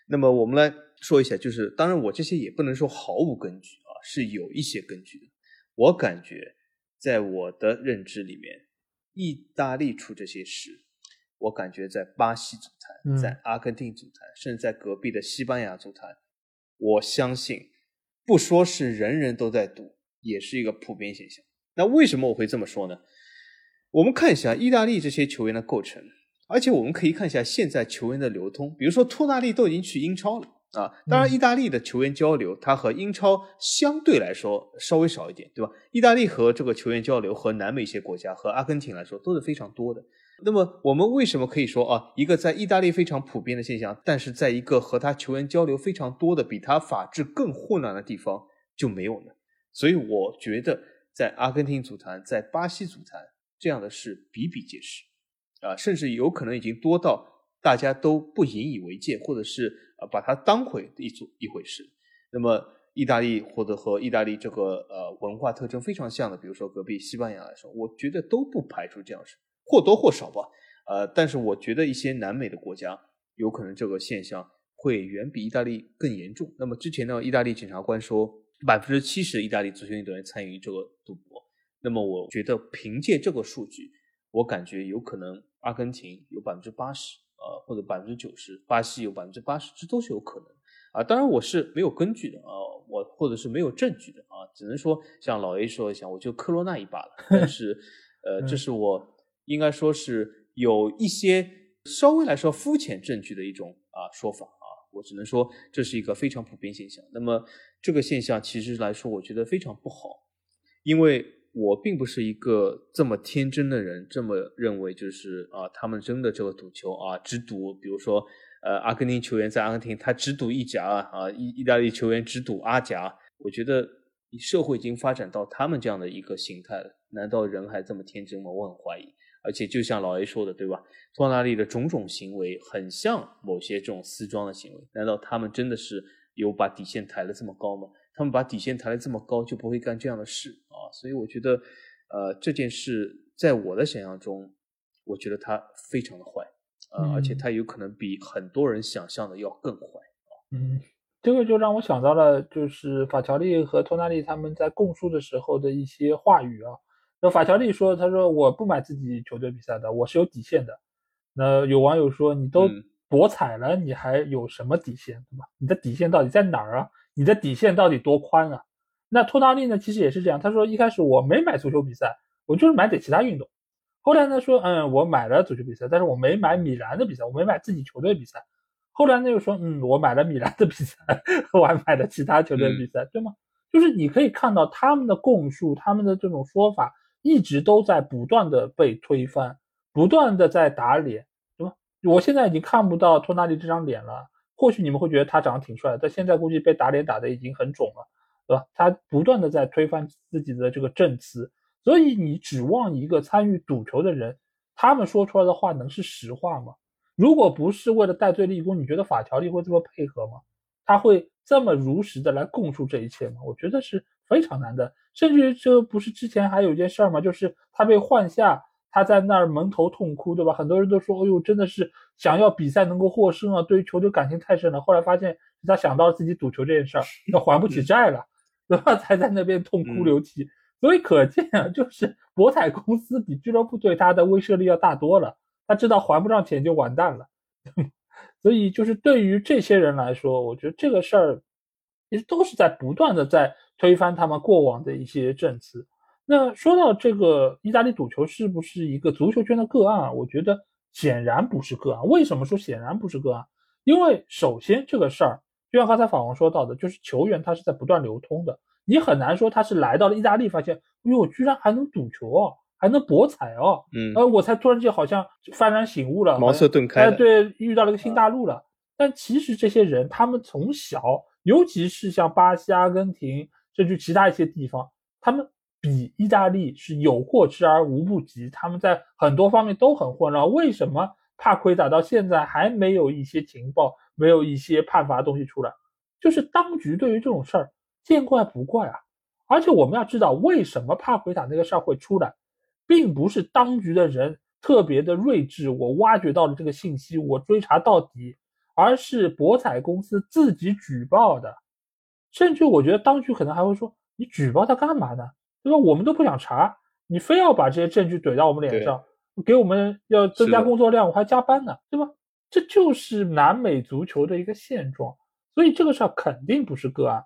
S1: 那么我们来说一下，就是当然我这些也不能说毫无根据啊，是有一些根据的。我感觉在我的认知里面，意大利出这些事，我感觉在巴西足坛、
S2: 嗯
S1: 在阿根廷足坛，甚至在隔壁的西班牙足坛。我相信，不说是人人都在赌，也是一个普遍现象。那为什么我会这么说呢？我们看一下意大利这些球员的构成，而且我们可以看一下现在球员的流通。比如说托纳利都已经去英超了啊，当然
S2: 嗯
S1: 意大利的球员交流，它和英超相对来说稍微少一点，对吧？意大利和这个球员交流和南美一些国家和阿根廷来说都是非常多的。那么我们为什么可以说啊，一个在意大利非常普遍的现象，但是在一个和他球员交流非常多的、比他法治更混乱的地方就没有呢？所以我觉得在阿根廷足坛、在巴西足坛这样的事比比皆是，啊，甚至有可能已经多到大家都不引以为戒，或者是啊把它当回一组一回事。那么意大利或者和意大利这个呃文化特征非常像的，比如说隔壁西班牙来说，我觉得都不排除这样事。或多或少吧，呃，但是我觉得一些南美的国家有可能这个现象会远比意大利更严重。那么之前呢，意大利检察官说百分之七十意大利足球运动员参与这个赌博。那么我觉得凭借这个数据，我感觉有可能阿根廷有百分之八十，呃，或者百分之九十，巴西有百分之八十，这都是有可能啊。当然我是没有根据的啊，我或者是没有证据的啊，只能说像老 A 说一下，我就克罗纳一把了。但是，呃，这是我应该说是有一些稍微来说肤浅证据的一种啊说法啊。我只能说这是一个非常普遍现象。那么这个现象其实来说，我觉得非常不好，因为。我并不是一个这么天真的人，这么认为就是啊，他们真的这个赌球啊，只赌，比如说，呃，阿根廷球员在阿根廷他只赌意甲啊，意意大利球员只赌阿甲。我觉得社会已经发展到他们这样的一个形态了，难道人还这么天真吗？我很怀疑。而且就像老 A 说的，对吧？托纳利的种种行为很像某些这种私装的行为，难道他们真的是有把底线抬得这么高吗？他们把底线抬得这么高，就不会干这样的事啊！所以我觉得，呃，这件事在我的想象中，我觉得他非常的坏啊，而且他有可能比很多人想象的要更坏啊。
S2: 嗯，这个就让我想到了，就是法乔利和托纳利他们在供述的时候的一些话语啊。那法乔利说：“他说我不买自己球队比赛的，我是有底线的。”那有网友说：“你都博彩了，你还有什么底线？对吧？你的底线到底在哪儿啊？”你的底线到底多宽啊？那托纳利呢？其实也是这样。他说一开始我没买足球比赛，我就是买点其他运动。后来呢说，嗯，我买了足球比赛，但是我没买米兰的比赛，我没买自己球队比赛。后来呢又说，嗯，我买了米兰的比赛，我还买了其他球队比赛，对吗？就是你可以看到他们的供述，他们的这种说法一直都在不断的被推翻，不断的在打脸，对吧？我现在已经看不到托纳利这张脸了。或许你们会觉得他长得挺帅，但现在估计被打脸打的已经很肿了，对吧？他不断的在推翻自己的这个证词，所以你指望一个参与赌球的人，他们说出来的话能是实话吗？如果不是为了戴罪立功，你觉得法条例会这么配合吗？他会这么如实的来供述这一切吗？我觉得是非常难的。甚至这不是之前还有一件事儿吗？就是他被换下。他在那儿蒙头痛哭，对吧？很多人都说：“哎呦，真的是想要比赛能够获胜啊！对于球队感情太深了。”后来发现他想到自己赌球这件事儿，要还不起债了，对吧？才在那边痛哭流涕。所以可见啊，就是博彩公司比俱乐部对他的威慑力要大多了。他知道还不上钱就完蛋了。所以就是对于这些人来说，我觉得这个事儿其实都是在不断的在推翻他们过往的一些证词。那说到这个意大利赌球是不是一个足球圈的个案啊？我觉得显然不是个案。为什么说显然不是个案？因为首先这个事儿，就像刚才法王说到的，就是球员他是在不断流通的，你很难说他是来到了意大利发现，哎呦，居然还能赌球哦，还能博彩哦，
S1: 嗯，
S2: 呃，我才突然间好像幡然醒悟了，
S1: 茅塞顿开，
S2: 哎，对，遇到了个新大陆了。但其实这些人，他们从小，尤其是像巴西、阿根廷，甚至其他一些地方，他们。比意大利是有过之而无不及，他们在很多方面都很混乱。为什么帕奎塔到现在还没有一些情报，没有一些判罚的东西出来？就是当局对于这种事儿见怪不怪啊！而且我们要知道，为什么帕奎塔那个事儿会出来，并不是当局的人特别的睿智，我挖掘到了这个信息，我追查到底，而是博彩公司自己举报的。甚至我觉得当局可能还会说：“你举报他干嘛呢？”对吧？我们都不想查，你非要把这些证据怼到我们脸上，给我们要增加工作量，我还加班呢，对吧？这就是南美足球的一个现状，所以这个事儿肯定不是个案。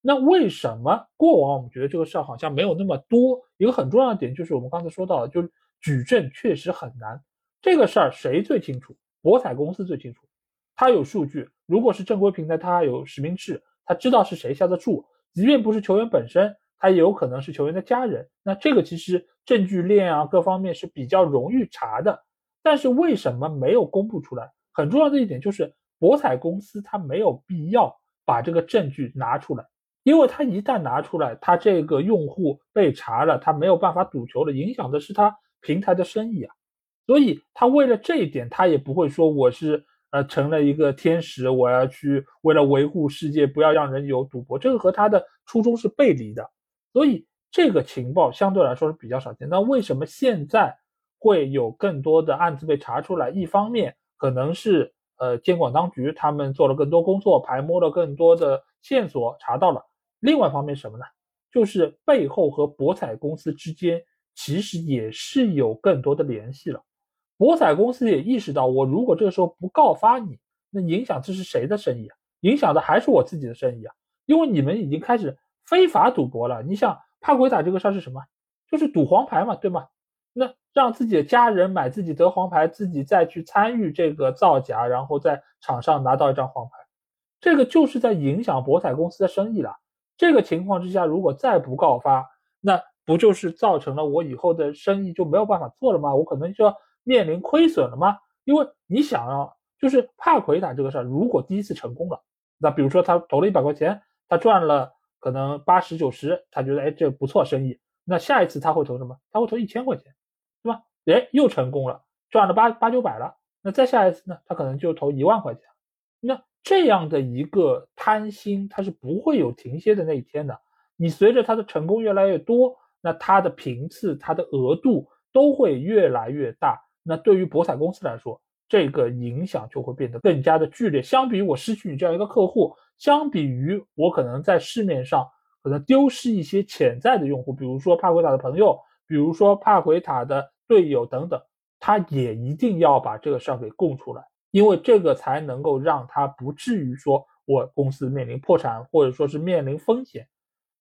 S2: 那为什么过往我们觉得这个事儿好像没有那么多？一个很重要的点就是我们刚才说到的，就是举证确实很难。这个事儿谁最清楚？博彩公司最清楚，他有数据。如果是正规平台，他有实名制，他知道是谁下的注，即便不是球员本身。他也有可能是球员的家人，那这个其实证据链啊各方面是比较容易查的，但是为什么没有公布出来？很重要的一点就是博彩公司他没有必要把这个证据拿出来，因为他一旦拿出来，他这个用户被查了，他没有办法赌球了，影响的是他平台的生意啊，所以他为了这一点，他也不会说我是呃成了一个天使，我要去为了维护世界不要让人有赌博，这个和他的初衷是背离的。所以这个情报相对来说是比较少见。那为什么现在会有更多的案子被查出来。一方面可能是呃监管当局他们做了更多工作，排摸了更多的线索，查到了；另外一方面什么呢？就是背后和博彩公司之间其实也是有更多的联系了。博彩公司也意识到，我如果这个时候不告发你，那影响这是谁的生意啊？影响的还是我自己的生意啊！因为你们已经开始非法赌博了。你想帕奎塔这个事儿是什么？就是赌黄牌嘛，对吗？那让自己的家人买自己得黄牌，自己再去参与这个造假，然后在场上拿到一张黄牌，这个就是在影响博彩公司的生意了。这个情况之下，如果再不告发，那不就是造成了我以后的生意就没有办法做了吗？我可能就要面临亏损了吗？因为你想啊，就是帕奎塔这个事儿，如果第一次成功了，那比如说他投了一百块钱，他赚了可能八十九十，他觉得哎这不错生意，那下一次他会投什么？他会投一千块钱，对吧？哎又成功了，赚了八八九百了，那再下一次呢？他可能就投一万块钱，那。这样的一个贪心，它是不会有停歇的那一天的。你随着它的成功越来越多，那它的频次、它的额度都会越来越大。那对于博彩公司来说，这个影响就会变得更加的剧烈。相比于我失去你这样一个客户，相比于我可能在市面上可能丢失一些潜在的用户，比如说帕奎塔的朋友，比如说帕奎塔的队友等等，他也一定要把这个事儿给供出来。因为这个才能够让他不至于说我公司面临破产，或者说是面临风险。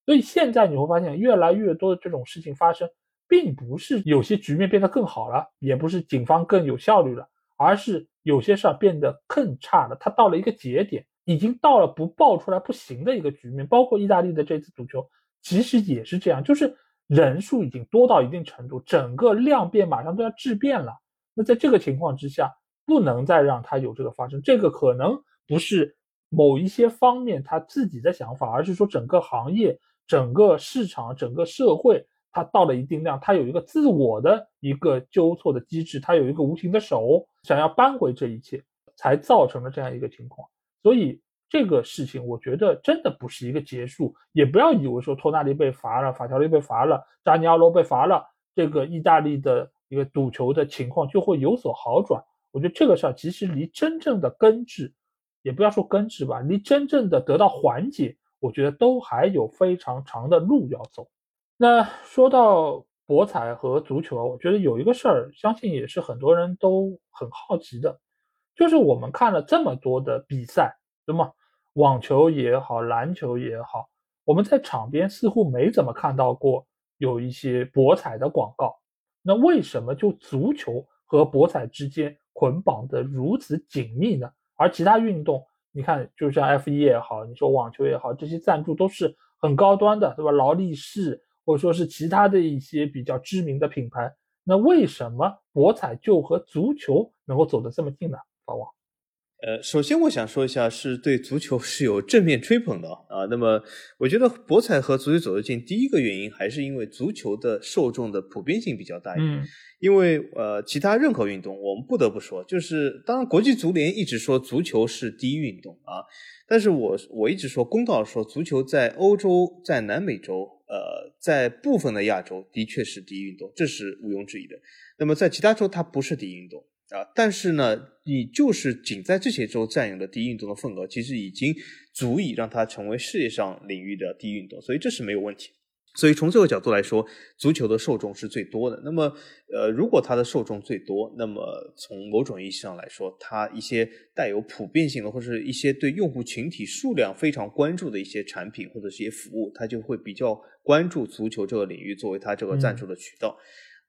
S2: 所以现在你会发现越来越多的这种事情发生，并不是有些局面变得更好了，也不是警方更有效率了，而是有些事儿变得更差了。它到了一个节点，已经到了不爆出来不行的一个局面。包括意大利的这次赌球，其实也是这样，就是人数已经多到一定程度，整个量变马上都要质变了。那在这个情况之下，不能再让它有这个发生，这个可能不是某一些方面他自己的想法，而是说整个行业、整个市场、整个社会，它到了一定量，它有一个自我的一个纠错的机制，它有一个无形的手想要扳回这一切，才造成了这样一个情况。所以这个事情，我觉得真的不是一个结束，也不要以为说托纳利被罚了，法条利被罚了，扎尼奥罗被罚了，这个意大利的一个赌球的情况就会有所好转。我觉得这个事儿其实离真正的根治，也不要说根治吧，离真正的得到缓解，我觉得都还有非常长的路要走。那说到博彩和足球，我觉得有一个事儿，相信也是很多人都很好奇的，就是我们看了这么多的比赛，对吗？网球也好，篮球也好，我们在场边似乎没怎么看到过有一些博彩的广告。那为什么就足球和博彩之间？捆绑的如此紧密呢？而其他运动，你看，就像 F 一也好，你说网球也好，这些赞助都是很高端的，对吧？劳力士或者说是其他的一些比较知名的品牌，那为什么博彩就和足球能够走得这么近呢？法王？
S1: 呃，首先我想说一下，是对足球是有正面吹捧的啊。那么，我觉得博彩和足球走得近，第一个原因还是因为足球的受众的普遍性比较大一点。因为呃，其他任何运动，我们不得不说，就是当然，国际足联一直说足球是第一运动啊。但是我我一直说公道说，足球在欧洲、在南美洲、呃，在部分的亚洲的确是第一运动，这是毋庸置疑的。那么在其他州，它不是第一运动。啊，但是呢，你就是仅在这些州占有的第一运动的份额，其实已经足以让它成为世界上领域的第一运动，所以这是没有问题。所以从这个角度来说，足球的受众是最多的。那么，呃，如果它的受众最多，那么从某种意义上来说，它一些带有普遍性的，或者一些对用户群体数量非常关注的一些产品或者是一些服务，它就会比较关注足球这个领域作为它这个赞助的渠道。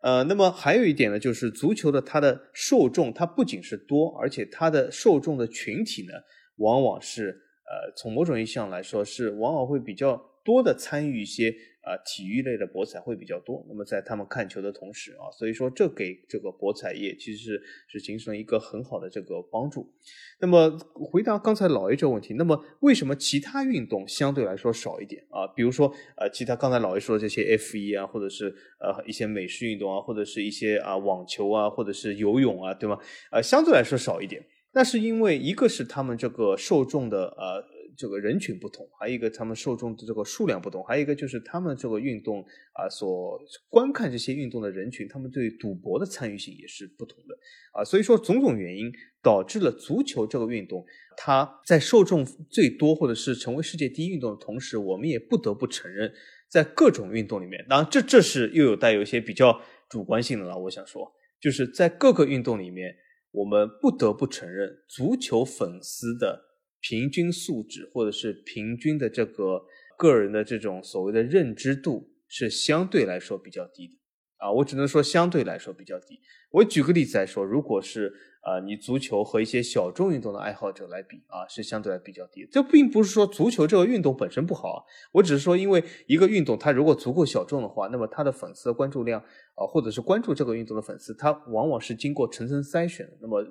S1: 呃，那么还有一点呢，就是足球的它的受众，它不仅是多，而且它的受众的群体呢，往往是呃，从某种意义上来说，是往往会比较多的参与一些。啊，体育类的博彩会比较多。那么在他们看球的同时啊，所以说这给这个博彩业其实是是形成一个很好的这个帮助。那么回答刚才老 A 这个问题，那么为什么其他运动相对来说少一点啊？比如说呃，其他刚才老 A 说的这些 F 一啊，或者是呃一些美式运动啊，或者是一些啊网球啊，或者是游泳啊，对吗？呃，相对来说少一点。那是因为一个是他们这个受众的呃。这个人群不同，还有一个他们受众的这个数量不同，还有一个就是他们这个运动啊所观看这些运动的人群，他们对赌博的参与性也是不同的啊。所以说种种原因导致了足球这个运动，它在受众最多或者是成为世界第一运动的同时，我们也不得不承认，在各种运动里面，当然这这是又有带有一些比较主观性的了。我想说，就是在各个运动里面。我们不得不承认，足球粉丝的平均素质，或者是平均的这个个人的这种所谓的认知度，是相对来说比较低的啊。我只能说相对来说比较低。我举个例子来说，如果是。啊，你足球和一些小众运动的爱好者来比啊，是相对来比较低。这并不是说足球这个运动本身不好啊，我只是说，因为一个运动它如果足够小众的话，那么它的粉丝的关注量啊，或者是关注这个运动的粉丝，它往往是经过层层筛选的，那么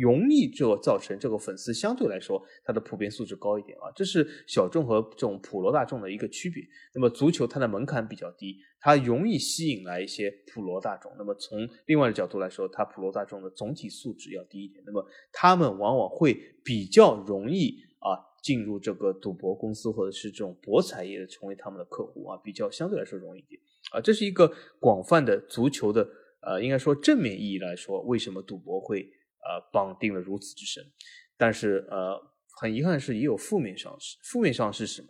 S1: 容易就造成这个粉丝相对来说它的普遍素质高一点啊，这是小众和这种普罗大众的一个区别。那么足球它的门槛比较低。它容易吸引来一些普罗大众，那么从另外的角度来来说，它普罗大众的总体素质要低一点，那么他们往往会比较容易啊进入这个赌博公司或者是这种博彩业的成为他们的客户啊，比较相对来说容易一点啊，这是一个广泛的足球的呃，应该说正面意义来说，为什么赌博会呃绑定的如此之深？但是呃，很遗憾是也有负面上是负面上是什么？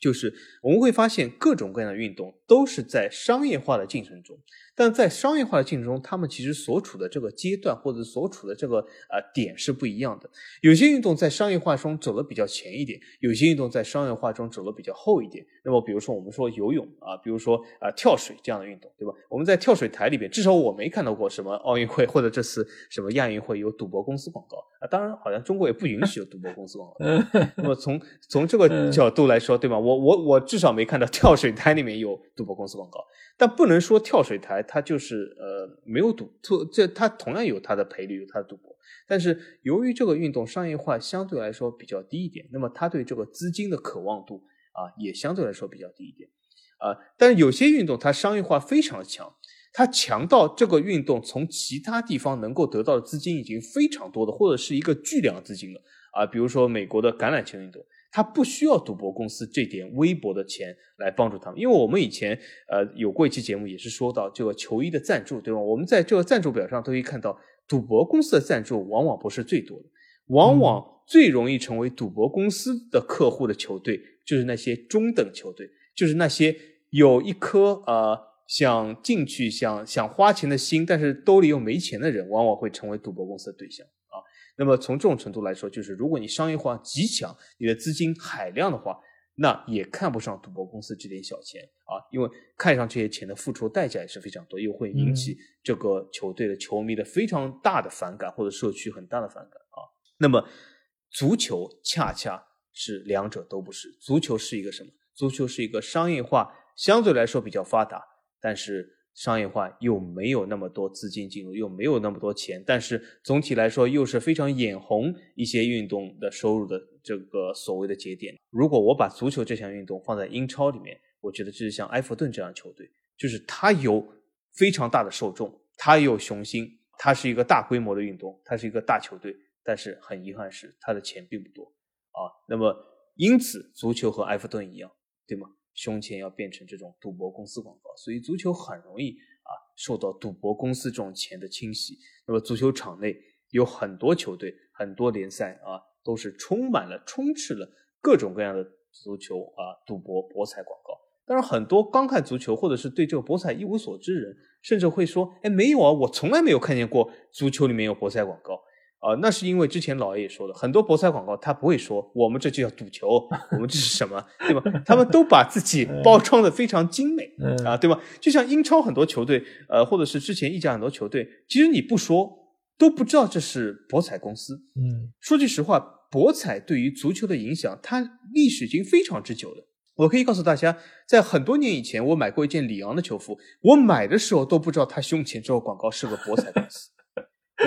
S1: 就是我们会发现各种各样的运动都是在商业化的进程中，但在商业化的进程中，他们其实所处的这个阶段或者所处的这个呃点是不一样的。有些运动在商业化中走的比较前一点，有些运动在商业化中走的比较后一点。那么，比如说我们说游泳啊，比如说啊跳水这样的运动，对吧？我们在跳水台里边，至少我没看到过什么奥运会或者这次什么亚运会有赌博公司广告啊。当然，好像中国也不允许有赌博公司广告。那么从从这个角度来说，对吧？我我我我至少没看到跳水台里面有赌博公司广告。但不能说跳水台它就是呃没有赌，这它同样有它的赔率，有它的赌博。但是由于这个运动商业化相对来说比较低一点，那么它对这个资金的渴望度。啊，也相对来说比较低一点，啊，但是有些运动它商业化非常强，它强到这个运动从其他地方能够得到的资金已经非常多的，或者是一个巨量资金了，啊，比如说美国的橄榄球运动，它不需要赌博公司这点微薄的钱来帮助他们，因为我们以前呃有过一期节目也是说到这个球衣的赞助，对吧？我们在这个赞助表上都可以看到，赌博公司的赞助往往不是最多的，往往最容易成为赌博公司的客户的球队。就是那些中等球队，就是那些有一颗呃想进去、想想花钱的心，但是兜里又没钱的人，往往会成为赌博公司的对象啊。那么从这种程度来说，就是如果你商业化极强，你的资金海量的话，那也看不上赌博公司这点小钱啊，因为看上这些钱的付出代价也是非常多，又会引起这个球队的球迷的非常大的反感，或者社区很大的反感啊。那么足球恰恰。是两者都不是。足球是一个什么？足球是一个商业化相对来说比较发达，但是商业化又没有那么多资金进入，又没有那么多钱，但是总体来说又是非常眼红一些运动的收入的这个所谓的节点。如果我把足球这项运动放在英超里面，我觉得就是像埃弗顿这样球队，就是它有非常大的受众，它有雄心，它是一个大规模的运动，它是一个大球队，但是很遗憾是它的钱并不多。啊，那么因此足球和埃弗顿一样，对吗？胸前要变成这种赌博公司广告，所以足球很容易啊受到赌博公司这种钱的侵袭。那么足球场内有很多球队、很多联赛啊，都是充满了、充斥了各种各样的足球啊赌博博彩广告。当然，很多刚看足球或者是对这个博彩一无所知的人，甚至会说：“哎，没有啊，我从来没有看见过足球里面有博彩广告。”啊，那是因为之前老爷也说了很多博彩广告，他不会说我们这就叫赌球，我们这是什么，对吧？他们都把自己包装的非常精美，啊，对吧？就像英超很多球队，呃，或者是之前意甲很多球队，其实你不说都不知道这是博彩公司。
S2: 嗯，
S1: 说句实话，博彩对于足球的影响，它历史已经非常之久了。我可以告诉大家，在很多年以前，我买过一件里昂的球服，我买的时候都不知道他胸前这个广告是个博彩公司。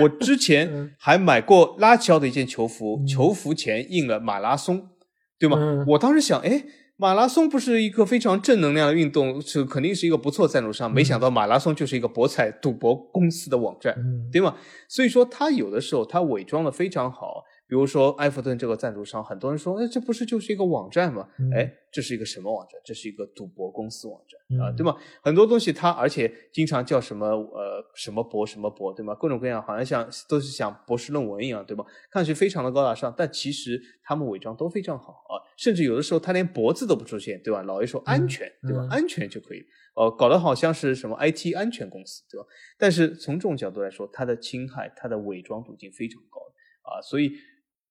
S1: 我之前还买过拉齐奥的一件球服，球服前印了马拉松，对吗？我当时想，哎，马拉松不是一个非常正能量的运动，是肯定是一个不错赞助商。没想到马拉松就是一个博彩赌博公司的网站，对吗？所以说，他有的时候他伪装的非常好，比如说埃弗顿这个赞助商，很多人说，哎，这不是就是一个网站吗？哎，这是一个什么网站？这是一个赌博公司网站啊，对吗？很多东西它而且经常叫什么呃什么博什么博，对吗？各种各样，好像像都是像博士论文一样，对吗？看上去非常的高大上，但其实他们伪装都非常好啊，甚至有的时候他连博字都不出现，对吧？老爷说安全，对吧？安全就可以。哦，搞得好像是什么 IT 安全公司，对吧？但是从这种角度来说，它的侵害、它的伪装途径非常高啊。所以，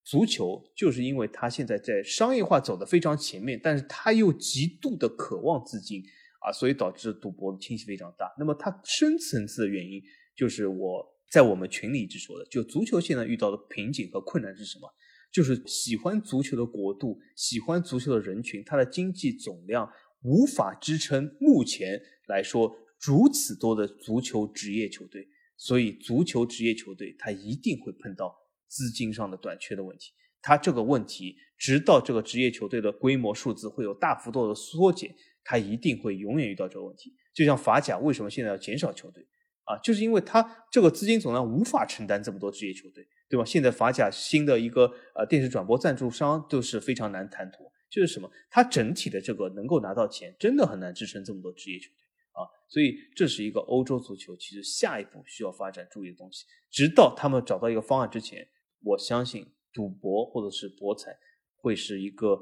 S1: 足球就是因为它现在在商业化走得非常前面，但是它又极度的渴望资金啊，所以导致赌博的倾斜非常大。那么它深层次的原因就是我在我们群里一直说的，就足球现在遇到的瓶颈和困难是什么？就是喜欢足球的国度、喜欢足球的人群，它的经济总量。无法支撑目前来说如此多的足球职业球队，所以足球职业球队它一定会碰到资金上的短缺的问题。它这个问题，直到这个职业球队的规模数字会有大幅度的缩减，它一定会永远遇到这个问题。就像法甲为什么现在要减少球队啊，就是因为它这个资金总量无法承担这么多职业球队，对吧？现在法甲新的一个呃电视转播赞助商都是非常难谈妥。就是什么？它整体的这个能够拿到钱，真的很难支撑这么多职业球队啊！所以这是一个欧洲足球其实下一步需要发展注意的东西。直到他们找到一个方案之前，我相信赌博或者是博彩会是一个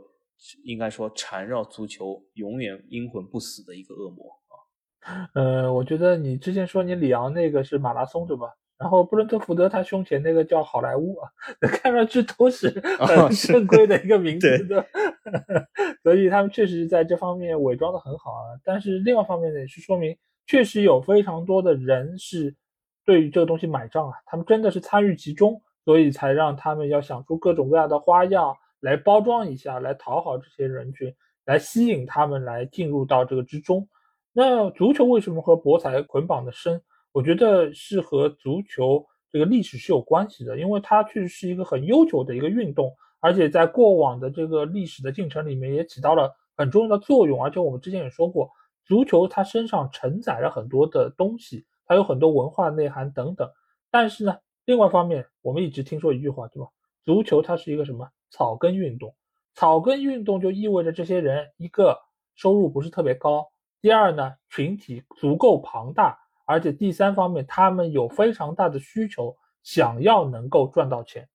S1: 应该说缠绕足球永远阴魂不死的一个恶魔
S2: 啊！呃，我觉得你之前说你里昂那个是马拉松对吧？然后布伦特福德他胸前那个叫好莱坞啊，看上去都是很正规的一个名字的，所以他们确实在这方面伪装的很好啊。但是另外一方面呢，也是说明确实有非常多的人是对于这个东西买账啊，他们真的是参与其中，所以才让他们要想出各种各样的花样来包装一下，来讨好这些人群，来吸引他们来进入到这个之中。那足球为什么和博彩捆绑的深？我觉得是和足球这个历史是有关系的，因为它确实是一个很悠久的一个运动，而且在过往的这个历史的进程里面也起到了很重要的作用。而且我们之前也说过，足球它身上承载了很多的东西，它有很多文化内涵等等。但是呢，另外一方面，我们一直听说一句话，对吧？足球它是一个什么草根运动？草根运动就意味着这些人一个收入不是特别高，第二呢，群体足够庞大。而且第三方面，他们有非常大的需求，想要能够赚到钱。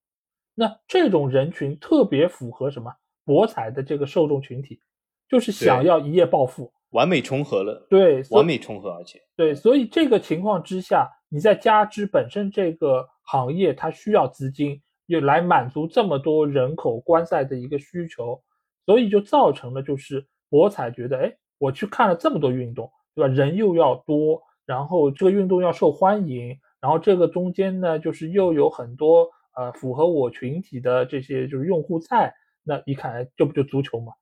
S2: 那这种人群特别符合什么？博彩的这个受众群体，就是想要一夜暴富，
S1: 完美重合了。
S2: 对，
S1: 完美重合，而且
S2: 对，所以这个情况之下，你在加之本身这个行业它需要资金，又来满足这么多人口观赛的一个需求，所以就造成了就是博彩觉得，哎，我去看了这么多运动，对吧？人又要多。然后这个运动要受欢迎，然后这个中间呢，就是又有很多呃符合我群体的这些就是用户在，那一看，这不就足球嘛，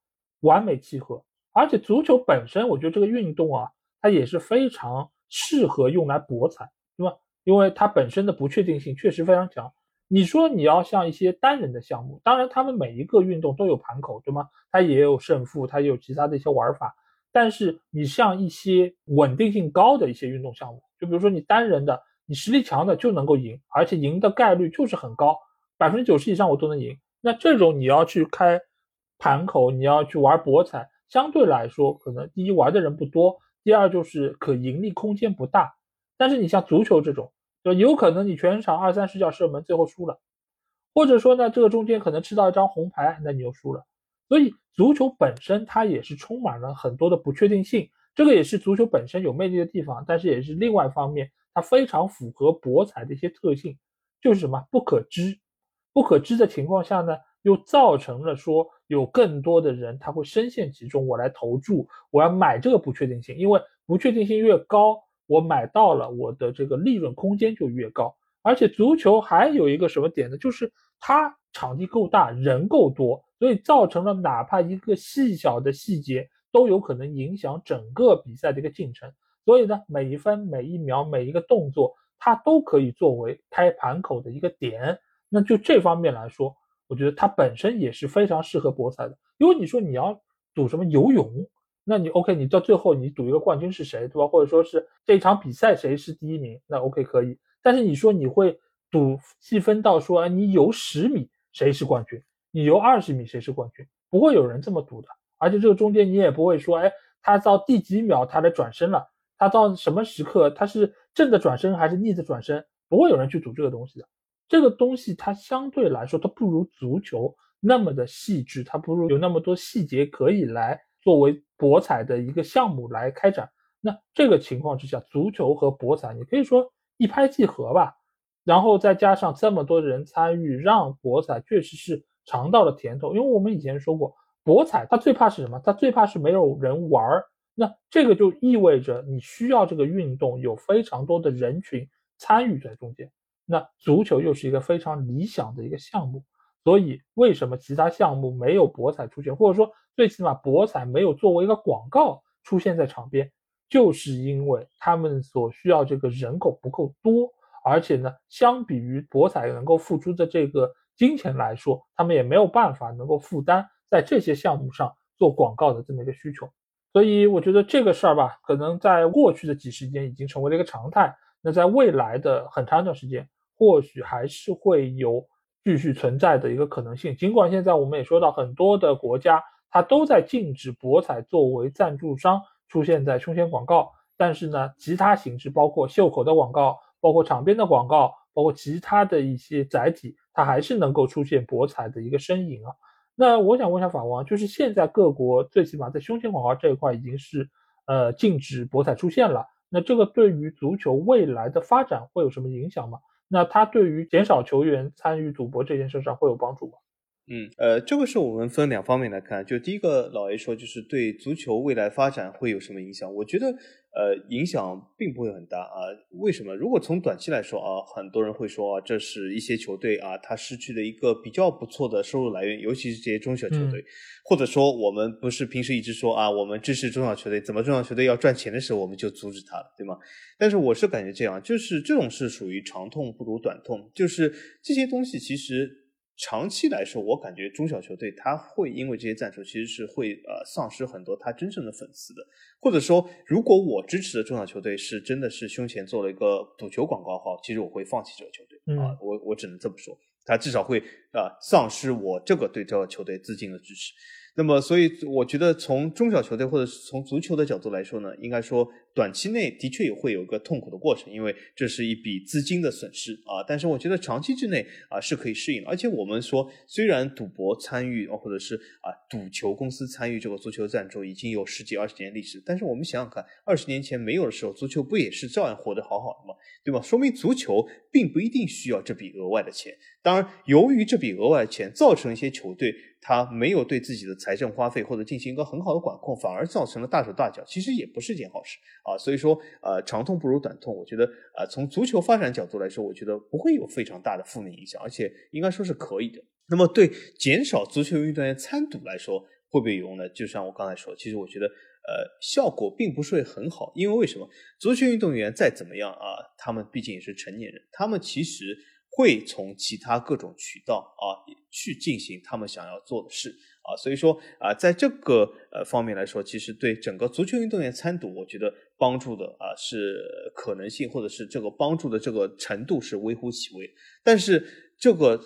S2: 完美契合。而且足球本身，我觉得这个运动啊，它也是非常适合用来博彩，对吧？因为它本身的不确定性确实非常强。你说你要像一些单人的项目，当然他们每一个运动都有盘口，对吗？它也有胜负，它也有其他的一些玩法。但是你像一些稳定性高的一些运动项目，就比如说你单人的，你实力强的就能够赢，而且赢的概率就是很高，百分之九十以上我都能赢。那这种你要去开盘口，你要去玩博彩，相对来说可能第一玩的人不多，第二就是可盈利空间不大。但是你像足球这种，就有可能你全场二三十脚射门最后输了，或者说呢这个中间可能吃到一张红牌，那你又输了。所以足球本身它也是充满了很多的不确定性，这个也是足球本身有魅力的地方。但是也是另外一方面，它非常符合博彩的一些特性，就是什么不可知，不可知的情况下呢，又造成了说有更多的人他会深陷其中，我来投注，我要买这个不确定性，因为不确定性越高，我买到了我的这个利润空间就越高。而且足球还有一个什么点呢？就是它场地够大，人够多。所以造成了哪怕一个细小的细节都有可能影响整个比赛的一个进程。所以呢，每一分每一秒每一个动作，它都可以作为开盘口的一个点。那就这方面来说，我觉得它本身也是非常适合博彩的。因为你说你要赌什么游泳，那你 OK，你到最后你赌一个冠军是谁，对吧？或者说是这一场比赛谁是第一名，那 OK 可以。但是你说你会赌细分到说，哎你游十米。谁是冠军，你游二十米谁是冠军，不会有人这么赌的。而且这个中间你也不会说，哎，他到第几秒他来转身了，他到什么时刻他是正的转身还是逆的转身，不会有人去赌这个东西的。这个东西它相对来说它不如足球那么的细致，它不如有那么多细节可以来作为博彩的一个项目来开展。那这个情况之下，足球和博彩你可以说一拍即合吧。然后再加上这么多人参与，让博彩确实是尝到了甜头。因为我们以前说过，博彩它最怕是什么？它最怕是没有人玩儿。那这个就意味着你需要这个运动有非常多的人群参与在中间。那足球又是一个非常理想的一个项目，所以为什么其他项目没有博彩出现，或者说最起码博彩没有作为一个广告出现在场边，就是因为他们所需要这个人口不够多。而且呢，相比于博彩能够付出的这个金钱来说，他们也没有办法能够负担在这些项目上做广告的这么一个需求。所以我觉得这个事儿吧，可能在过去的几十年已经成为了一个常态。那在未来的很长一段时间，或许还是会有继续存在的一个可能性。尽管现在我们也说到很多的国家，它都在禁止博彩作为赞助商出现在胸前广告，但是呢，其他形式包括袖口的广告。包括场边的广告，包括其他的一些载体，它还是能够出现博彩的一个身影啊。那我想问一下法王，就是现在各国最起码在胸前广告这一块已经是呃禁止博彩出现了，那这个对于足球未来的发展会有什么影响吗？那他对于减少球员参与赌博这件事上会有帮助吗？
S1: 嗯，呃，这个是我们分两方面来看。就第一个，老 A 说，就是对足球未来发展会有什么影响？我觉得，呃，影响并不会很大啊。为什么？如果从短期来说啊，很多人会说啊，这是一些球队啊，他失去了一个比较不错的收入来源，尤其是这些中小球队，或者说我们不是平时一直说啊，我们支持中小球队，怎么中小球队要赚钱的时候，我们就阻止他了，对吗？但是我是感觉这样，就是这种是属于长痛不如短痛，就是这些东西其实。长期来说，我感觉中小球队他会因为这些战术，其实是会呃丧失很多他真正的粉丝的。或者说，如果我支持的中小球队是真的是胸前做了一个赌球广告的话，其实我会放弃这个球队啊，我我只能这么说，他至少会啊丧失我这个对这个球队资金的支持。那么，所以我觉得从中小球队或者是从足球的角度来说呢，应该说短期内的确也会有一个痛苦的过程，因为这是一笔资金的损失啊。但是我觉得长期之内啊是可以适应的。而且我们说，虽然赌博参与或者是啊赌球公司参与这个足球赞助已经有十几二十年历史，但是我们想想看，二十年前没有的时候，足球不也是照样活得好好的吗？对吧？说明足球并不一定需要这笔额外的钱。当然，由于这笔额外的钱造成一些球队。他没有对自己的财政花费或者进行一个很好的管控，反而造成了大手大脚，其实也不是件好事啊。所以说，呃，长痛不如短痛。我觉得，呃，从足球发展角度来说，我觉得不会有非常大的负面影响，而且应该说是可以的。那么，对减少足球运动员参赌来说，会不会有用呢？就像我刚才说，其实我觉得，呃，效果并不是很好，因为为什么？足球运动员再怎么样啊，他们毕竟也是成年人，他们其实。会从其他各种渠道啊去进行他们想要做的事啊，所以说啊，在这个呃方面来说，其实对整个足球运动员参赌，我觉得帮助的啊是可能性，或者是这个帮助的这个程度是微乎其微，但是这个。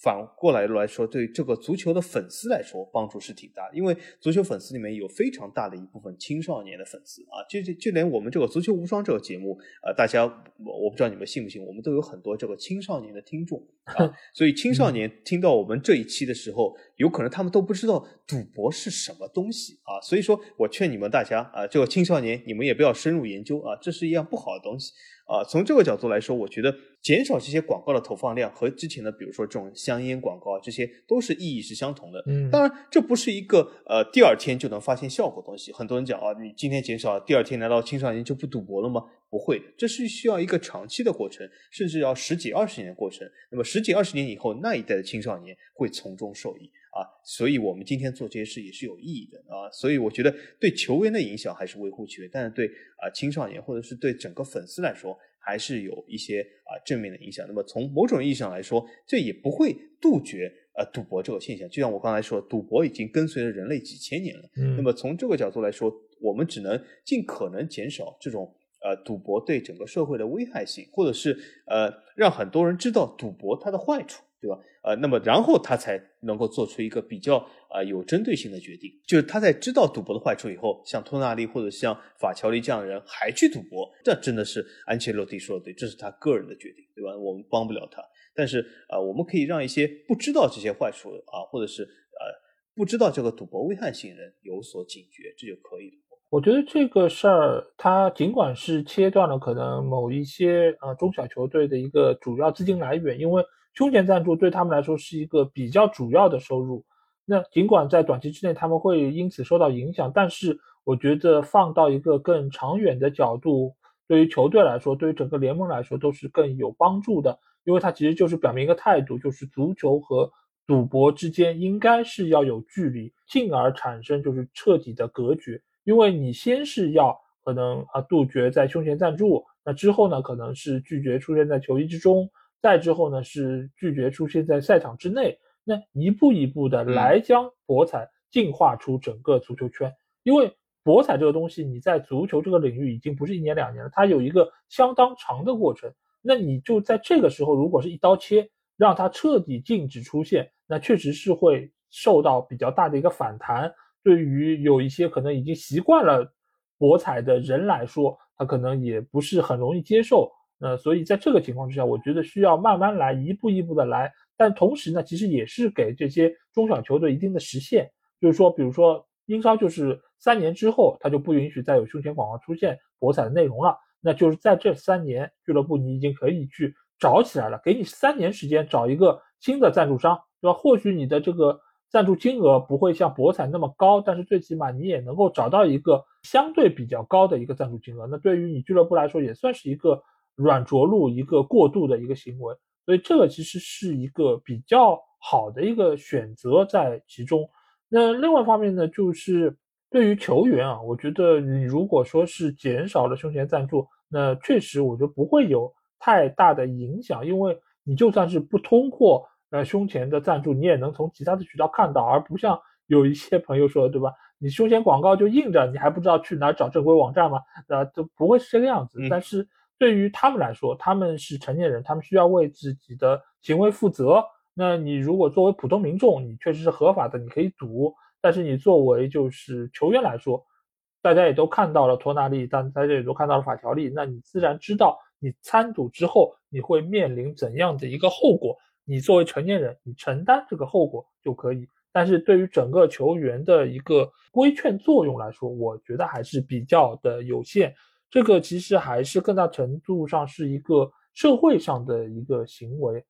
S1: 反过来来说，对这个足球的粉丝来说，帮助是挺大的。因为足球粉丝里面有非常大的一部分青少年的粉丝啊，就就就连我们这个足球无双这个节目，呃，大家我我不知道你们信不信，我们都有很多这个青少年的听众啊。所以青少年听到我们这一期的时候，有可能他们都不知道赌博是什么东西啊。所以说我劝你们大家啊，这个青少年你们也不要深入研究啊，这是一样不好的东西。啊，从这个角度来说，我觉得减少这些广告的投放量和之前的，比如说这种香烟广告啊，这些都是意义是相同的。嗯，当然这不是一个呃第二天就能发现效果的东西。很多人讲啊，你今天减少，第二天难道青少年就不赌博了吗？不会，这是需要一个长期的过程，甚至要十几二十年的过程。那么十几二十年以后，那一代的青少年会从中受益。啊，所以我们今天做这些事也是有意义的啊，所以我觉得对球员的影响还是微乎其微，但是对啊青少年或者是对整个粉丝来说，还是有一些啊正面的影响。那么从某种意义上来说，这也不会杜绝呃赌博这个现象。就像我刚才说，赌博已经跟随了人类几千年了。嗯，那么从这个角度来说，我们只能尽可能减少这种呃赌博对整个社会的危害性，或者是呃让很多人知道赌博它的坏处。对吧？呃，那么然后他才能够做出一个比较啊有针对性的决定。就是他在知道赌博的坏处以后，像托纳利或者像法乔利这样的人还去赌博，这真的是安切洛蒂说的对，这是他个人的决定，对吧？我们帮不了他。但是啊，我们可以让一些不知道这些坏处啊，或者是呃不知道这个赌博危害性人有所警觉，这就可以了。
S2: 我觉得这个事儿，它尽管是切断了可能某一些呃中小球队的一个主要资金来源，因为胸前赞助对他们来说是一个比较主要的收入。那尽管在短期之内他们会因此受到影响，但是我觉得放到一个更长远的角度，对于球队来说，对于整个联盟来说都是更有帮助的，因为它其实就是表明一个态度，就是足球和赌博之间应该是要有距离，进而产生就是彻底的隔绝。因为你先是要可能啊杜绝在胸前赞助，那之后呢可能是拒绝出现在球衣之中，再之后呢是拒绝出现在赛场之内，那一步一步的来将博彩进化出整个足球圈。因为博彩这个东西，你在足球这个领域已经不是一年两年了，它有一个相当长的过程。那你就在这个时候，如果是一刀切，让它彻底禁止出现，那确实是会受到比较大的一个反弹。对于有一些可能已经习惯了博彩的人来说，他可能也不是很容易接受。呃，所以在这个情况之下，我觉得需要慢慢来，一步一步的来。但同时呢，其实也是给这些中小球队一定的时限，就是说，比如说英超就是三年之后，他就不允许再有胸前广告出现博彩的内容了。那就是在这三年，俱乐部你已经可以去找起来了，给你三年时间找一个新的赞助商，对吧？或许你的这个。赞助金额不会像博彩那么高，但是最起码你也能够找到一个相对比较高的一个赞助金额。那对于你俱乐部来说，也算是一个软着陆、一个过渡的一个行为。所以这个其实是一个比较好的一个选择在其中。那另外一方面呢，就是对于球员啊，我觉得你如果说是减少了胸前赞助，那确实我觉得不会有太大的影响，因为你就算是不通过。呃，胸前的赞助你也能从其他的渠道看到，而不像 有一些朋友说，对吧？你胸前广告就印着，你还不知道去哪找正规网站吗？呃，都不会是这个样子。但是对于他们来说，他们是成年人，他们需要为自己的行为负责。那你如果作为普通民众，你确实是合法的，你可以赌。但是你作为就是球员来说，大家也都看到了托纳利，但大家也都看到了法条例，那你自然知道你参赌之后你会面临怎样的一个后果。你作为成年人，你承担这个后果就可以。但是对于整个球员的一个规劝作用来说，我觉得还是比较的有限。这个其实还是更大程度上是一个社会上的一个行为。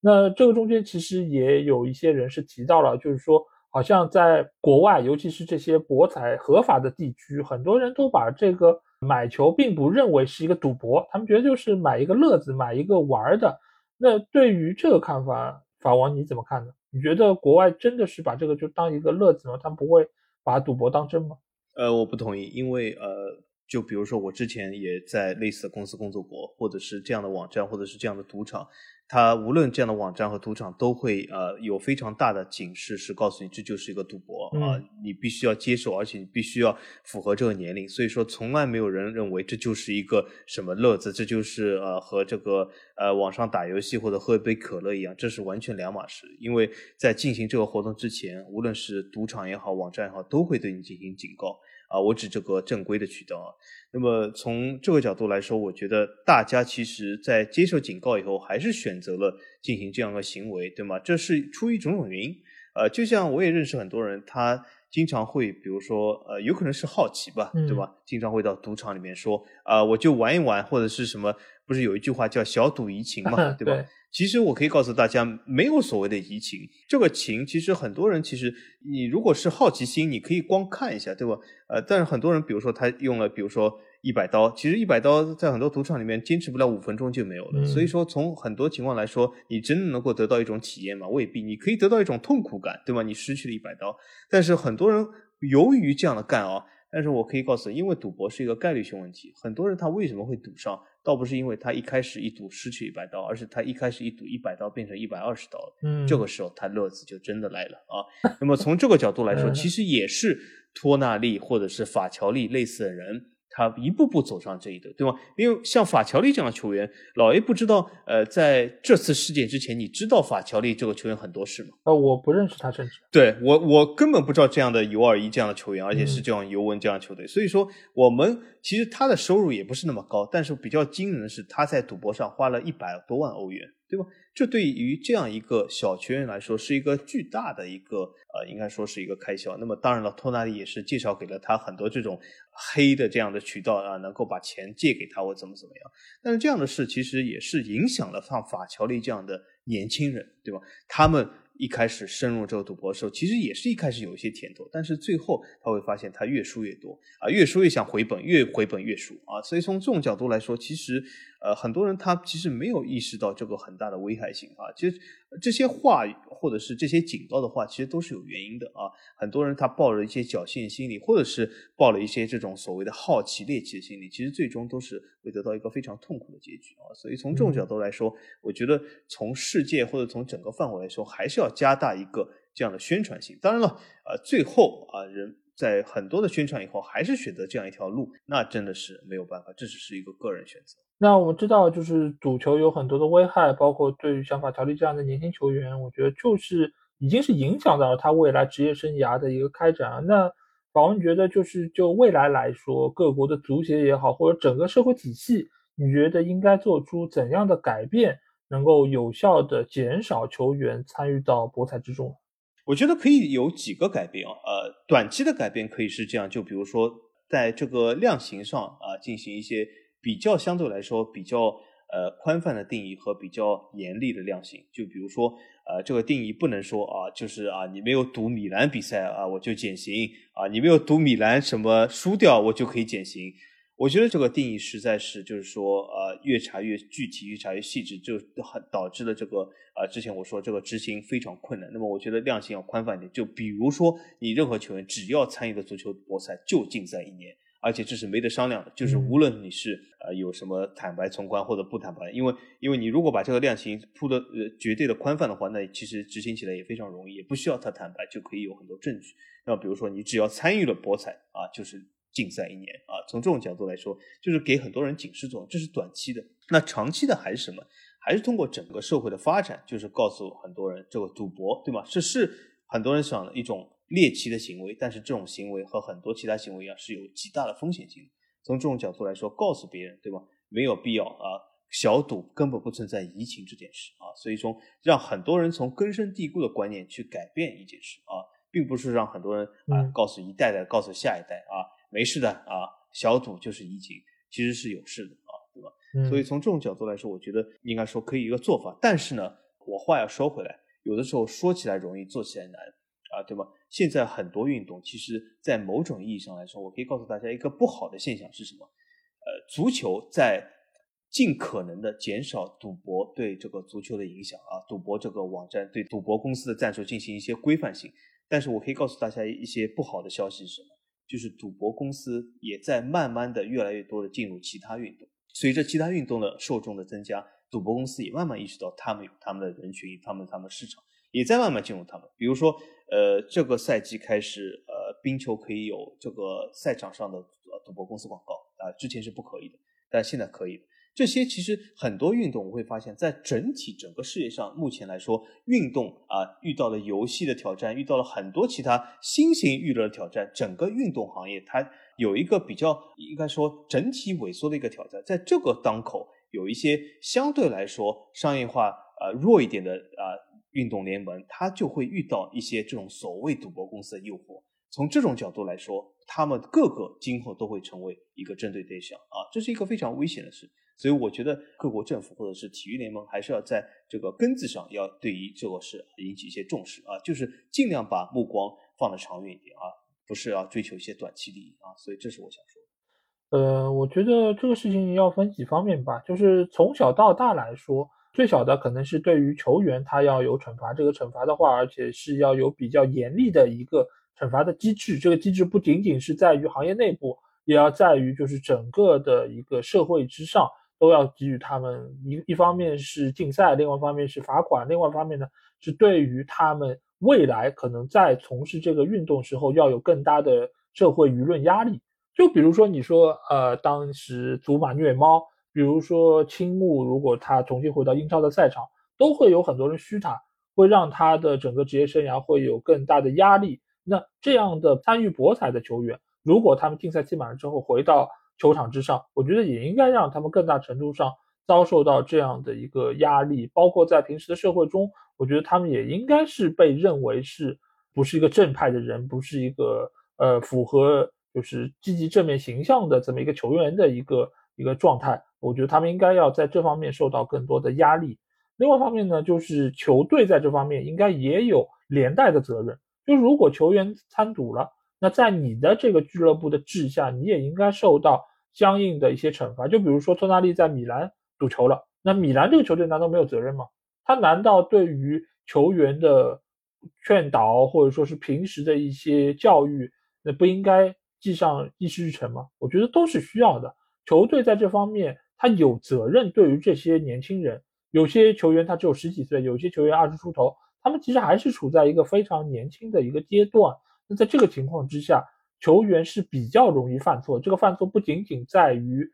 S2: 那这个中间其实也有一些人是提到了，就是说，好像在国外，尤其是这些博彩合法的地区，很多人都把这个买球并不认为是一个赌博，他们觉得就是买一个乐子，买一个玩的。那对于这个看法，法王你怎么看呢？你觉得国外真的是把这个就当一个乐子吗？他们不会把赌博当真吗？
S1: 呃，我不同意，因为呃，就比如说我之前也在类似的公司工作过，或者是这样的网站，或者是这样的赌场。它无论这样的网站和赌场都会呃有非常大的警示，是告诉你这就是一个赌博啊，你必须要接受，而且你必须要符合这个年龄。所以说，从来没有人认为这就是一个什么乐子，这就是呃和这个呃网上打游戏或者喝一杯可乐一样，这是完全两码事。因为在进行这个活动之前，无论是赌场也好，网站也好，都会对你进行警告。啊，我指这个正规的渠道啊。那么从这个角度来说，我觉得大家其实在接受警告以后，还是选择了进行这样的行为，对吗？这是出于种种原因。呃，就像我也认识很多人，他经常会，比如说，呃，有可能是好奇吧，对吧？经常会到赌场里面说，啊，我就玩一玩，或者是什么？不是有一句话叫“小赌怡情”嘛，对吧？其实我可以告诉大家，没有所谓的移情，这个情其实很多人其实你如果是好奇心，你可以光看一下，对吧？呃，但是很多人，比如说他用了，比如说一百刀，其实一百刀在很多赌场里面坚持不了五分钟就没有了。所以说，从很多情况来说，你真的能够得到一种体验吗？未必，你可以得到一种痛苦感，对吧？你失去了一百刀，但是很多人由于这样的干啊，但是我可以告诉你，因为赌博是一个概率性问题，很多人他为什么会赌上？倒不是因为他一开始一赌失去一百刀，而是他一开始一赌一百刀变成一百二十刀嗯，这个时候他乐子就真的来了啊。那么从这个角度来说，其实也是托纳利或者是法乔利类似的人，他一步步走上这一步，对吗？因为像法乔利这样的球员，老 A 不知道，呃，在这次事件之前，你知道法乔利这个球员很多事吗？
S2: 呃，我不认识他，甚至
S1: 对我，我根本不知道这样的尤尔伊这样的球员，而且是这样尤文这样的球队。所以说，我们其实他的收入也不是那么高，但是比较惊人的是，他在赌博上花了一百多万欧元，对吧？这对于这样一个小球员来说，是一个巨大的一个呃，应该说是一个开销。那么当然了，托纳利也是介绍给了他很多这种黑的这样的渠道啊，能够把钱借给他或怎么怎么样。但是这样的事其实也是影响了像法乔利这样的年轻人，对吧？他们。一开始深入这个赌博的时候，其实也是一开始有一些甜头，但是最后他会发现他越输越多啊，越输越想回本，越回本越输啊。所以从这种角度来说，其实呃很多人他其实没有意识到这个很大的危害性啊。其实这些话或者是这些警告的话，其实都是有原因的啊。很多人他抱着一些侥幸心理，或者是抱了一些这种所谓的好奇猎奇的心理，其实最终都是会得到一个非常痛苦的结局啊。所以从这种角度来说，我觉得从世界或者从整个范围来说，还是要。加大一个这样的宣传性，当然了，呃，最后啊，人在很多的宣传以后，还是选择这样一条路，那真的是没有办法，这只是一个个人选择。
S2: 那我们知道，就是赌球有很多的危害，包括对于像法条例这样的年轻球员，我觉得就是已经是影响到了他未来职业生涯的一个开展。那宝文觉得，就是就未来来说，各国的足协也好，或者整个社会体系，你觉得应该做出怎样的改变？能够有效的减少球员参与到博彩之中，
S1: 我觉得可以有几个改变啊。呃，短期的改变可以是这样，就比如说在这个量刑上啊，进行一些比较相对来说比较呃宽泛的定义和比较严厉的量刑。就比如说呃，这个定义不能说啊，就是啊，你没有赌米兰比赛啊，我就减刑啊，你没有赌米兰什么输掉，我就可以减刑。我觉得这个定义实在是，就是说，呃，越查越具体，越查越细致，就很导致了这个，呃，之前我说这个执行非常困难。那么，我觉得量刑要宽泛一点，就比如说，你任何球员只要参与的足球博赛就禁赛一年，而且这是没得商量的，就是无论你是呃有什么坦白从宽或者不坦白，因为因为你如果把这个量刑铺的呃绝对的宽泛的话，那其实执行起来也非常容易，也不需要他坦白就可以有很多证据。那比如说，你只要参与了博彩啊，就是。禁赛一年啊，从这种角度来说，就是给很多人警示作用，这是短期的。那长期的还是什么？还是通过整个社会的发展，就是告诉很多人，这个赌博，对吗？这是很多人想的一种猎奇的行为，但是这种行为和很多其他行为一样，是有极大的风险性的。从这种角度来说，告诉别人，对吧？没有必要啊，小赌根本不存在移情这件事啊。所以说，让很多人从根深蒂固的观念去改变一件事啊，并不是让很多人啊告诉一代代，告诉下一代啊。没事的啊，小赌就是怡情，其实是有事的啊，对吧？所以从这种角度来说，我觉得应该说可以一个做法。但是呢，我话要说回来，有的时候说起来容易，做起来难啊，对吧？现在很多运动，其实在某种意义上来说，我可以告诉大家一个不好的现象是什么？呃，足球在尽可能的减少赌博对这个足球的影响啊，赌博这个网站对赌博公司的战术进行一些规范性。但是我可以告诉大家一些不好的消息是什么？就是赌博公司也在慢慢的越来越多的进入其他运动，随着其他运动的受众的增加，赌博公司也慢慢意识到他们有他们的人群，他们他们市场也在慢慢进入他们。比如说，呃，这个赛季开始，呃，冰球可以有这个赛场上的呃赌博公司广告啊，之前是不可以的，但现在可以。这些其实很多运动，我会发现，在整体整个世界上，目前来说，运动啊遇到了游戏的挑战，遇到了很多其他新型娱乐的挑战。整个运动行业它有一个比较应该说整体萎缩的一个挑战。在这个当口，有一些相对来说商业化呃弱一点的啊运动联盟，它就会遇到一些这种所谓赌博公司的诱惑。从这种角度来说，他们各个今后都会成为一个针对对象啊，这是一个非常危险的事。所以我觉得各国政府或者是体育联盟还是要在这个根子上要对于这个事引起一些重视啊，就是尽量把目光放得长远一点啊，不是要追求一些短期利益啊。所以这是我想说。
S2: 呃，我觉得这个事情要分几方面吧，就是从小到大来说，最小的可能是对于球员他要有惩罚，这个惩罚的话，而且是要有比较严厉的一个惩罚的机制。这个机制不仅仅是在于行业内部，也要在于就是整个的一个社会之上。都要给予他们一一方面是禁赛，另外一方面是罚款，另外一方面呢是对于他们未来可能在从事这个运动时候要有更大的社会舆论压力。就比如说你说，呃，当时祖马虐猫，比如说青木，如果他重新回到英超的赛场，都会有很多人嘘他，会让他的整个职业生涯会有更大的压力。那这样的参与博彩的球员，如果他们禁赛期满了之后回到球场之上，我觉得也应该让他们更大程度上遭受到这样的一个压力。包括在平时的社会中，我觉得他们也应该是被认为是不是一个正派的人，不是一个呃符合就是积极正面形象的这么一个球员的一个一个状态。我觉得他们应该要在这方面受到更多的压力。另外一方面呢，就是球队在这方面应该也有连带的责任。就如果球员参赌了，那在你的这个俱乐部的治下，你也应该受到相应的一些惩罚。就比如说托纳利在米兰赌球了，那米兰这个球队难道没有责任吗？他难道对于球员的劝导或者说是平时的一些教育，那不应该记上议事日程吗？我觉得都是需要的。球队在这方面他有责任，对于这些年轻人，有些球员他只有十几岁，有些球员二十出头。他们其实还是处在一个非常年轻的一个阶段。那在这个情况之下，球员是比较容易犯错。这个犯错不仅仅在于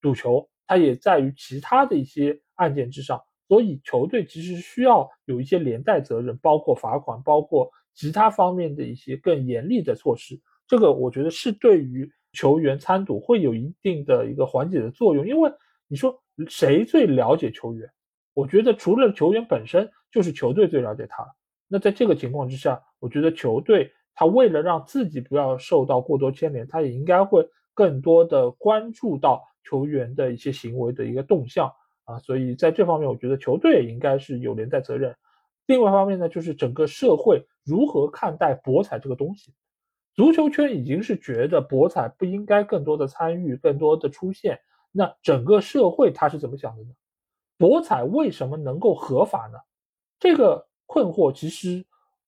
S2: 赌球，它也在于其他的一些案件之上。所以，球队其实需要有一些连带责任，包括罚款，包括其他方面的一些更严厉的措施。这个我觉得是对于球员参赌会有一定的一个缓解的作用。因为你说谁最了解球员？我觉得除了球员本身。就是球队最了解他。那在这个情况之下，我觉得球队他为了让自己不要受到过多牵连，他也应该会更多的关注到球员的一些行为的一个动向啊。所以在这方面，我觉得球队也应该是有连带责任。另外一方面呢，就是整个社会如何看待博彩这个东西。足球圈已经是觉得博彩不应该更多的参与，更多的出现。那整个社会他是怎么想的呢？博彩为什么能够合法呢？这个困惑其实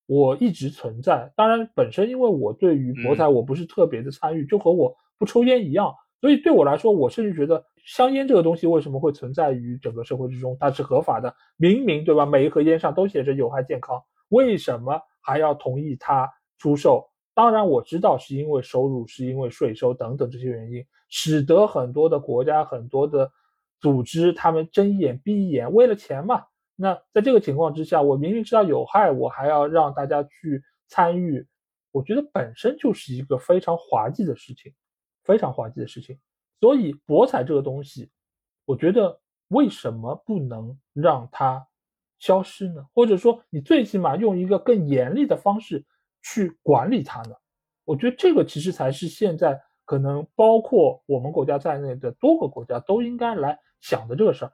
S2: 我一直存在。当然，本身因为我对于博彩我不是特别的参与，就和我不抽烟一样。所以对我来说，我甚至觉得香烟这个东西为什么会存在于整个社会之中？它是合法的，明明对吧？每一盒烟上都写着有害健康，为什么还要同意它出售？当然我知道是因为收入，是因为税收等等这些原因，使得很多的国家、很多的组织他们睁一眼闭一眼，为了钱嘛。那在这个情况之下，我明明知道有害，我还要让大家去参与，我觉得本身就是一个非常滑稽的事情，非常滑稽的事情。所以博彩这个东西，我觉得为什么不能让它消失呢？或者说，你最起码用一个更严厉的方式去管理它呢？我觉得这个其实才是现在可能包括我们国家在内的多个国家都应该来想的这个事儿。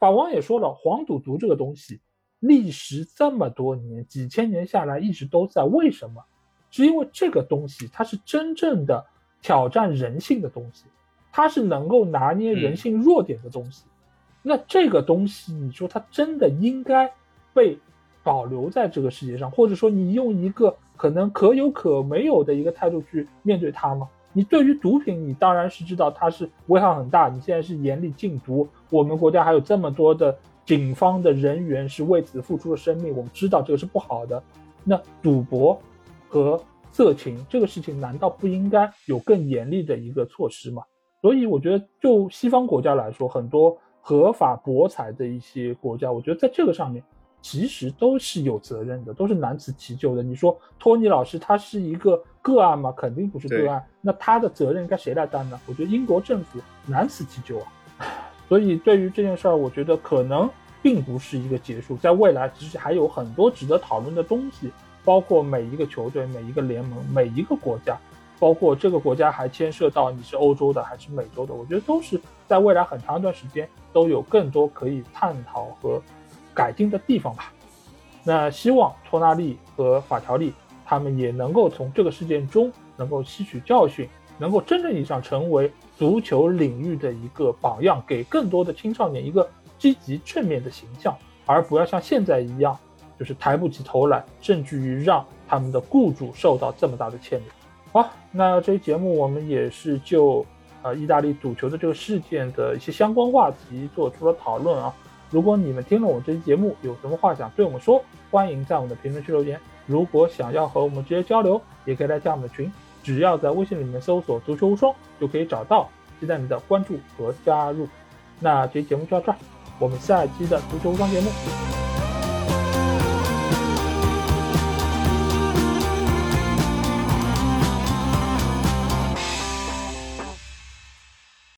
S2: 法王也说了，黄赌毒这个东西，历时这么多年，几千年下来一直都在。为什么？是因为这个东西它是真正的挑战人性的东西，它是能够拿捏人性弱点的东西。那这个东西，你说它真的应该被保留在这个世界上，或者说你用一个可能可有可没有的一个态度去面对它吗？你对于毒品，你当然是知道它是危害很大。你现在是严厉禁毒，我们国家还有这么多的警方的人员是为此付出了生命，我们知道这个是不好的。那赌博和色情这个事情，难道不应该有更严厉的一个措施吗？所以我觉得，就西方国家来说，很多合法博彩的一些国家，我觉得在这个上面。其实都是有责任的，都是难辞其咎的。你说托尼老师他是一个个案吗？肯定不是个案。那他的责任该谁来担呢？我觉得英国政府难辞其咎啊。所以对于这件事儿，我觉得可能并不是一个结束，在未来其实还有很多值得讨论的东西，包括每一个球队、每一个联盟、每一个国家，包括这个国家还牵涉到你是欧洲的还是美洲的，我觉得都是在未来很长一段时间都有更多可以探讨和。改进的地方吧，那希望托纳利和法条利他们也能够从这个事件中能够吸取教训，能够真正意义上成为足球领域的一个榜样，给更多的青少年一个积极正面的形象，而不要像现在一样，就是抬不起头来，甚至于让他们的雇主受到这么大的牵连。好，那这期节目我们也是就呃意大利赌球的这个事件的一些相关话题做出了讨论啊。如果你们听了我们这期节目有什么话想对我们说欢迎在我们的评论区留言。如果想要和我们直接交流也可以来加我们的群只要在微信里面搜索足球无双就可以找到。期待你的关注和加入那这期节目就到这儿我们下一期的足球无双节目。